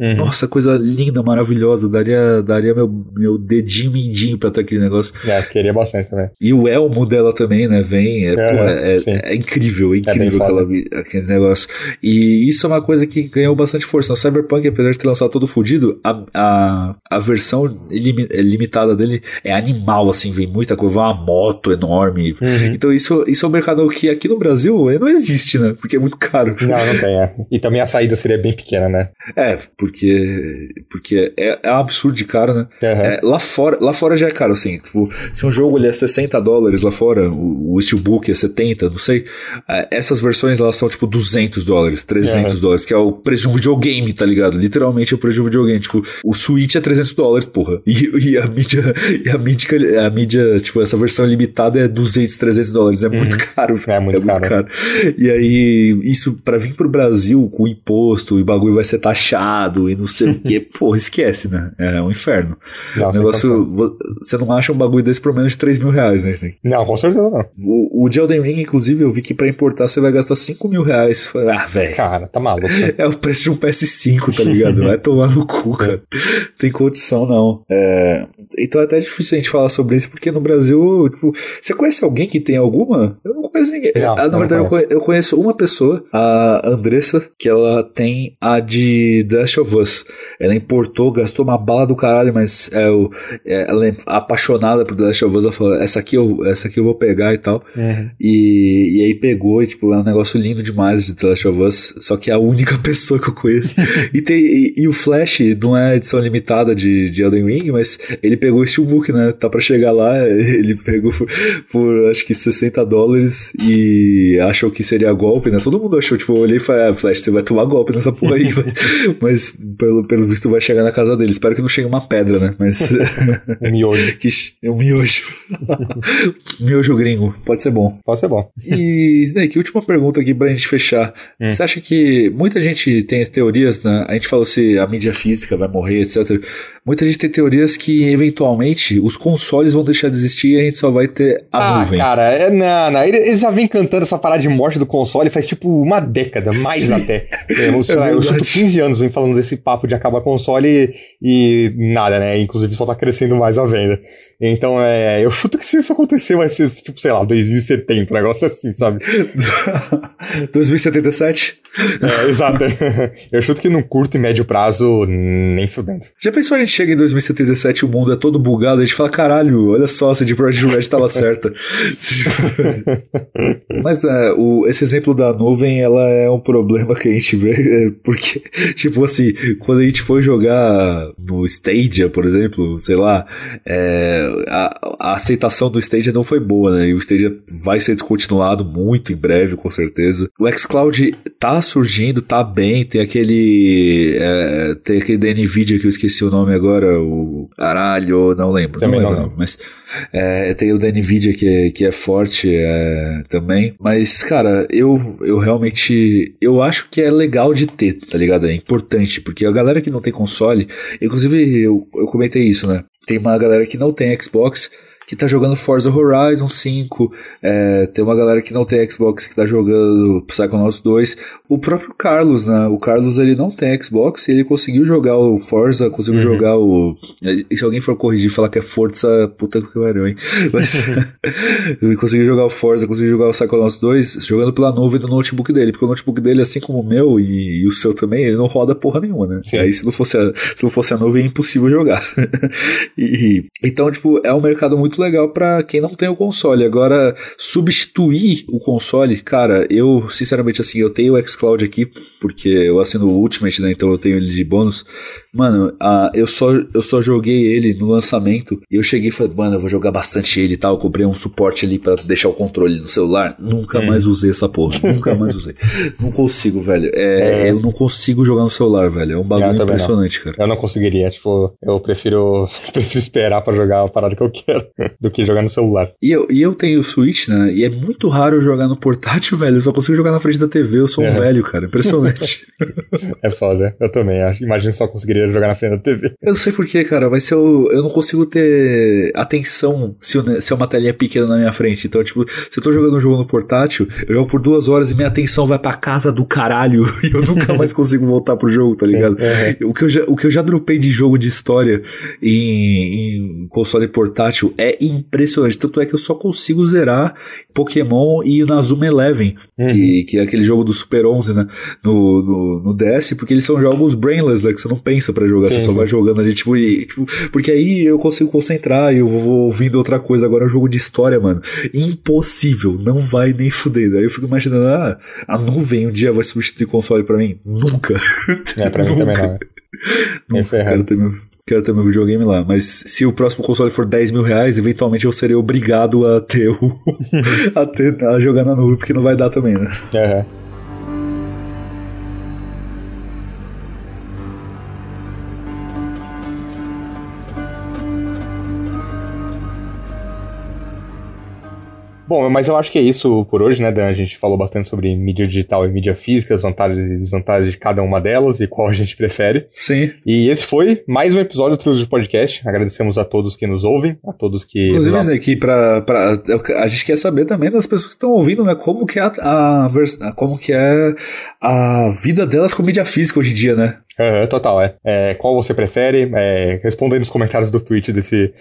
Uhum. Nossa, coisa linda, maravilhosa. Daria, daria meu, meu dedinho mindinho pra ter aquele negócio. É, queria bastante também. E o elmo dela também, né? Vem. É, uhum, pô, é, é, é, incrível, é incrível aquela, aquele negócio. E isso é uma coisa que ganhou bastante força. No Cyberpunk, apesar de ter lançado todo fodido, a, a, a versão limitada dele é animal, assim, vem muita coisa, uma moto enorme. Uhum. Então isso, isso é um mercado que aqui no Brasil não existe, né? Porque é muito caro. Não, não tem, é. E também a saída seria bem pequena, né? É, porque, porque é, é um absurdo de caro, né? Uhum. É, lá, fora, lá fora já é caro, assim. Tipo, se um jogo ele é 60 dólares lá fora, o, o Steelbook é 70, não sei. É, essas versões elas são tipo 200 dólares, 300 uhum. dólares, que é o preço de um videogame, tá ligado? Literalmente é o preço de um videogame. Tipo, o Switch é 300 dólares, porra. E, e a mídia, e a mídia, a mídia, tipo, essa versão limitada é 200, 300 dólares. É uhum. muito caro. É muito, é muito caro. caro. E aí, isso para vir pro Brasil com imposto e bagulho vai ser taxado e não sei o que, porra, esquece, né? É um inferno. Não, negócio, você não acha um bagulho desse por menos de 3 mil reais, né? Não, com certeza não. O, o de Elden Ring, inclusive, eu vi que pra importar você vai gastar 5 mil reais. Ah, velho. Cara, tá maluco. Né? É o preço de um PS5, tá ligado? Vai tomar no cu, cara. Tem condição, não. É... Então é até difícil a gente falar sobre isso, porque no Brasil, tipo, você conhece alguém que tem alguma? Eu não conheço ninguém. Não, ah, na verdade, conheço. eu conheço uma pessoa, a Andressa, que ela tem a de The Last of Us. Ela importou, gastou uma bala do caralho, mas é, o, é, ela é apaixonada por The Last of Us. Ela falou: essa aqui eu, essa aqui eu vou pegar e tal. Uhum. E, e aí pegou, e, tipo, é um negócio lindo demais de The Last of Us. Só que é a única pessoa que eu conheço. e, tem, e, e, o Flash não é edição limitada de, de Elden Ring, mas ele pegou pegou o Steelbook, né? Tá pra chegar lá, ele pegou por, por, acho que 60 dólares e achou que seria golpe, né? Todo mundo achou, tipo, eu olhei e falei, ah, Flash, você vai tomar golpe nessa porra aí. mas, mas pelo, pelo visto vai chegar na casa dele. Espero que não chegue uma pedra, né? Mas. um miojo. que, um miojo. miojo gringo. Pode ser bom. Pode ser bom. E, Snake, última pergunta aqui pra gente fechar. Hum. Você acha que muita gente tem as teorias, né? A gente falou se a mídia física vai morrer, etc. Muita gente tem teorias que, eventualmente, os consoles vão deixar de existir e a gente só vai ter a ah, nuvem. cara, é, não, não. Eles já vêm cantando essa parada de morte do console faz tipo uma década, mais Sim. até. É, eu, é eu chuto 15 anos vem falando desse papo de acabar console e, e, nada, né? Inclusive só tá crescendo mais a venda. Então, é, eu chuto que se isso acontecer vai ser, tipo, sei lá, 2070, um negócio assim, sabe? 2077? É, exato. eu chuto que no curto e médio prazo, nem fudendo. Já pensou a gente chega em 2077 o mundo é todo bugado, a gente fala, caralho, olha só, se Deep Project Red tava certa. Mas é, o, esse exemplo da nuvem, ela é um problema que a gente vê, é, porque, tipo assim, quando a gente foi jogar no Stadia, por exemplo, sei lá, é, a, a, aceitação do Stadia não foi boa, né? E o Stadia vai ser descontinuado muito em breve, com certeza. O xCloud tá surgindo, tá bem, tem aquele é, tem aquele da Nvidia que eu esqueci o nome agora, o caralho, não lembro. Também não, lembro, não, mas é, tem o da Nvidia que é, que é forte é, também. Mas, cara, eu, eu realmente. Eu acho que é legal de ter, tá ligado? É importante, porque a galera que não tem console. Inclusive, eu, eu comentei isso, né? Tem uma galera que não tem Xbox que tá jogando Forza Horizon 5, é, tem uma galera que não tem Xbox que tá jogando Psychonauts 2, o próprio Carlos, né? O Carlos ele não tem Xbox e ele conseguiu jogar o Forza, conseguiu uhum. jogar o. E se alguém for corrigir e falar que é Forza, puta que pariu, hein? Mas ele conseguiu jogar o Forza, conseguiu jogar o Psychonauts 2 jogando pela nuvem do notebook dele, porque o notebook dele, assim como o meu e, e o seu também, ele não roda porra nenhuma, né? Sim. Aí se não fosse a, se não fosse a nuvem é impossível jogar. e, então, tipo, é um mercado muito muito legal para quem não tem o console. Agora, substituir o console, cara, eu, sinceramente, assim, eu tenho o xCloud aqui, porque eu assino o Ultimate, né? Então eu tenho ele de bônus. Mano, eu, só, eu só joguei ele no lançamento e eu cheguei e falei, mano, eu vou jogar bastante ele e tal. Eu comprei um suporte ali para deixar o controle no celular. Nunca hum. mais usei essa porra. Nunca mais usei. Não consigo, velho. É, é. Eu não consigo jogar no celular, velho. É um bagulho impressionante, cara. Eu não conseguiria. Tipo, eu prefiro, prefiro esperar para jogar a parada que eu quero do que jogar no celular. E eu, e eu tenho o Switch, né? E é muito raro jogar no portátil, velho. Eu só consigo jogar na frente da TV. Eu sou um é. velho, cara. Impressionante. é foda. Eu também. Imagino só conseguiria jogar na frente da TV. Eu não sei porquê, cara, mas eu, eu não consigo ter atenção se, eu, se é uma telinha pequena na minha frente. Então, tipo, se eu tô jogando um jogo no portátil, eu jogo por duas horas e minha atenção vai pra casa do caralho e eu nunca mais consigo voltar pro jogo, tá ligado? Uhum. O, que eu já, o que eu já dropei de jogo de história em, em console portátil é impressionante. Tanto é que eu só consigo zerar Pokémon e Nazuma Eleven, uhum. que, que é aquele jogo do Super 11, né? No, no, no DS, porque eles são jogos brainless, né? Que você não pensa para jogar, sim, você só sim. vai jogando ali, tipo, e, tipo, porque aí eu consigo concentrar e eu vou ouvindo outra coisa. Agora é um jogo de história, mano. Impossível, não vai nem fuder. Aí eu fico imaginando, ah, a nuvem um dia vai substituir console para mim? Nunca. É, pra mim também não. É. Nunca é quero ter meu quero ter meu videogame lá. Mas se o próximo console for 10 mil reais, eventualmente eu serei obrigado a ter o. a, ter, a jogar na nuvem, porque não vai dar também, né? Uhum. Bom, mas eu acho que é isso por hoje, né, Dan? A gente falou bastante sobre mídia digital e mídia física, as vantagens e desvantagens de cada uma delas e qual a gente prefere. Sim. E esse foi mais um episódio do Trilho de Podcast. Agradecemos a todos que nos ouvem, a todos que. Inclusive, aqui, pra, pra, a gente quer saber também das pessoas que estão ouvindo, né, como que é a, a, como que é a vida delas com mídia física hoje em dia, né? Uhum, total, é. é. Qual você prefere? É, responda aí nos comentários do tweet desse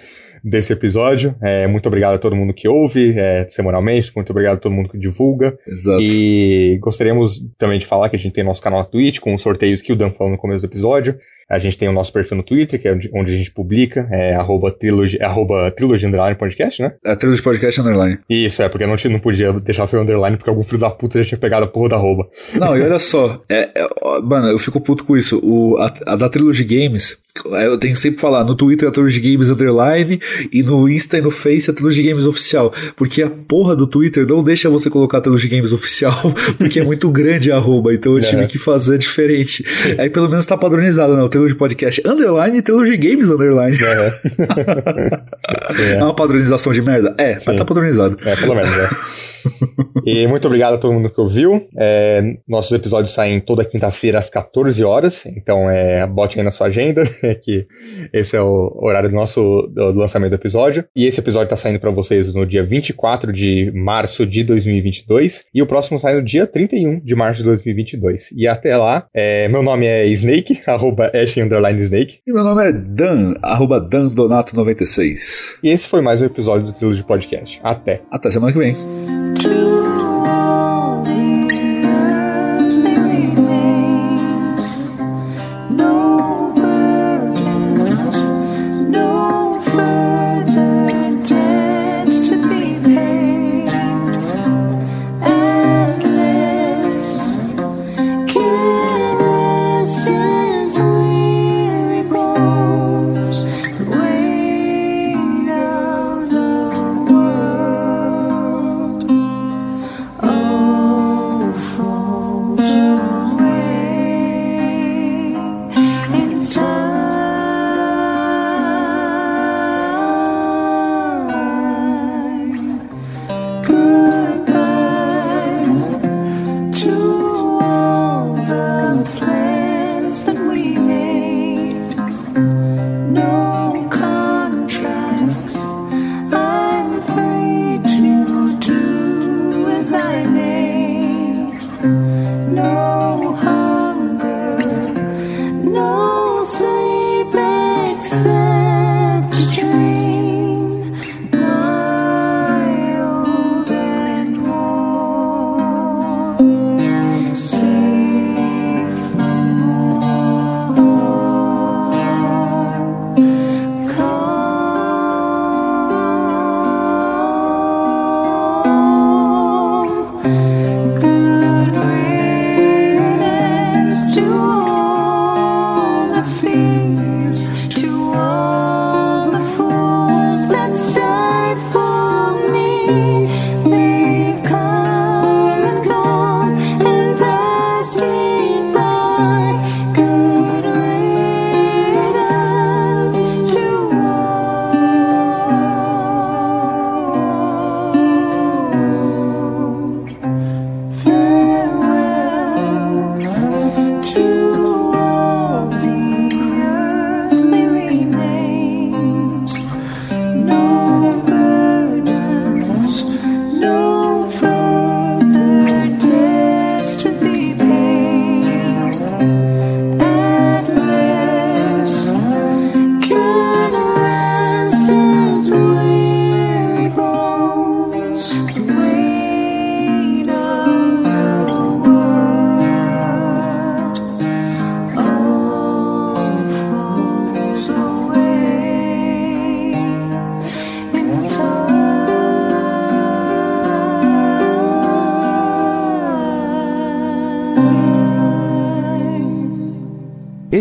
desse episódio. É, muito obrigado a todo mundo que ouve é, semanalmente, muito obrigado a todo mundo que divulga. Exato. E gostaríamos também de falar que a gente tem nosso canal na Twitch com os sorteios que o Dan falou no começo do episódio. A gente tem o nosso perfil no Twitter, que é onde a gente publica, é arroba trilogy, arroba trilogy underline podcast, né? É trilogy podcast underline. Isso, é, porque não, não podia deixar seu underline, porque algum filho da puta já tinha pegado a porra da arroba. Não, e olha só, é, é, mano, eu fico puto com isso. O, a, a da Trilogy Games, eu tenho que sempre falar, no Twitter é Trilogy Games Underline, e no Insta e no Face é Trilogy Games Oficial. Porque a porra do Twitter não deixa você colocar a Trilogy Games Oficial, porque é muito grande a arroba, então eu tive que fazer diferente. Aí pelo menos tá padronizado, né? Trilogy Podcast Underline e Trilogy Games Underline. É. é uma padronização de merda? É, Sim. mas tá padronizado. É, pelo menos, é. e muito obrigado a todo mundo que ouviu. É, nossos episódios saem toda quinta-feira às 14 horas, então é, bote aí na sua agenda, que esse é o horário do nosso do lançamento do episódio. E esse episódio está saindo para vocês no dia 24 de março de 2022, e o próximo sai no dia 31 de março de 2022. E até lá, é, meu nome é Snake, arroba Snake. E meu nome é Dan, arroba DanDonato96. E esse foi mais um episódio do Trilho de Podcast. Até. Até semana que vem.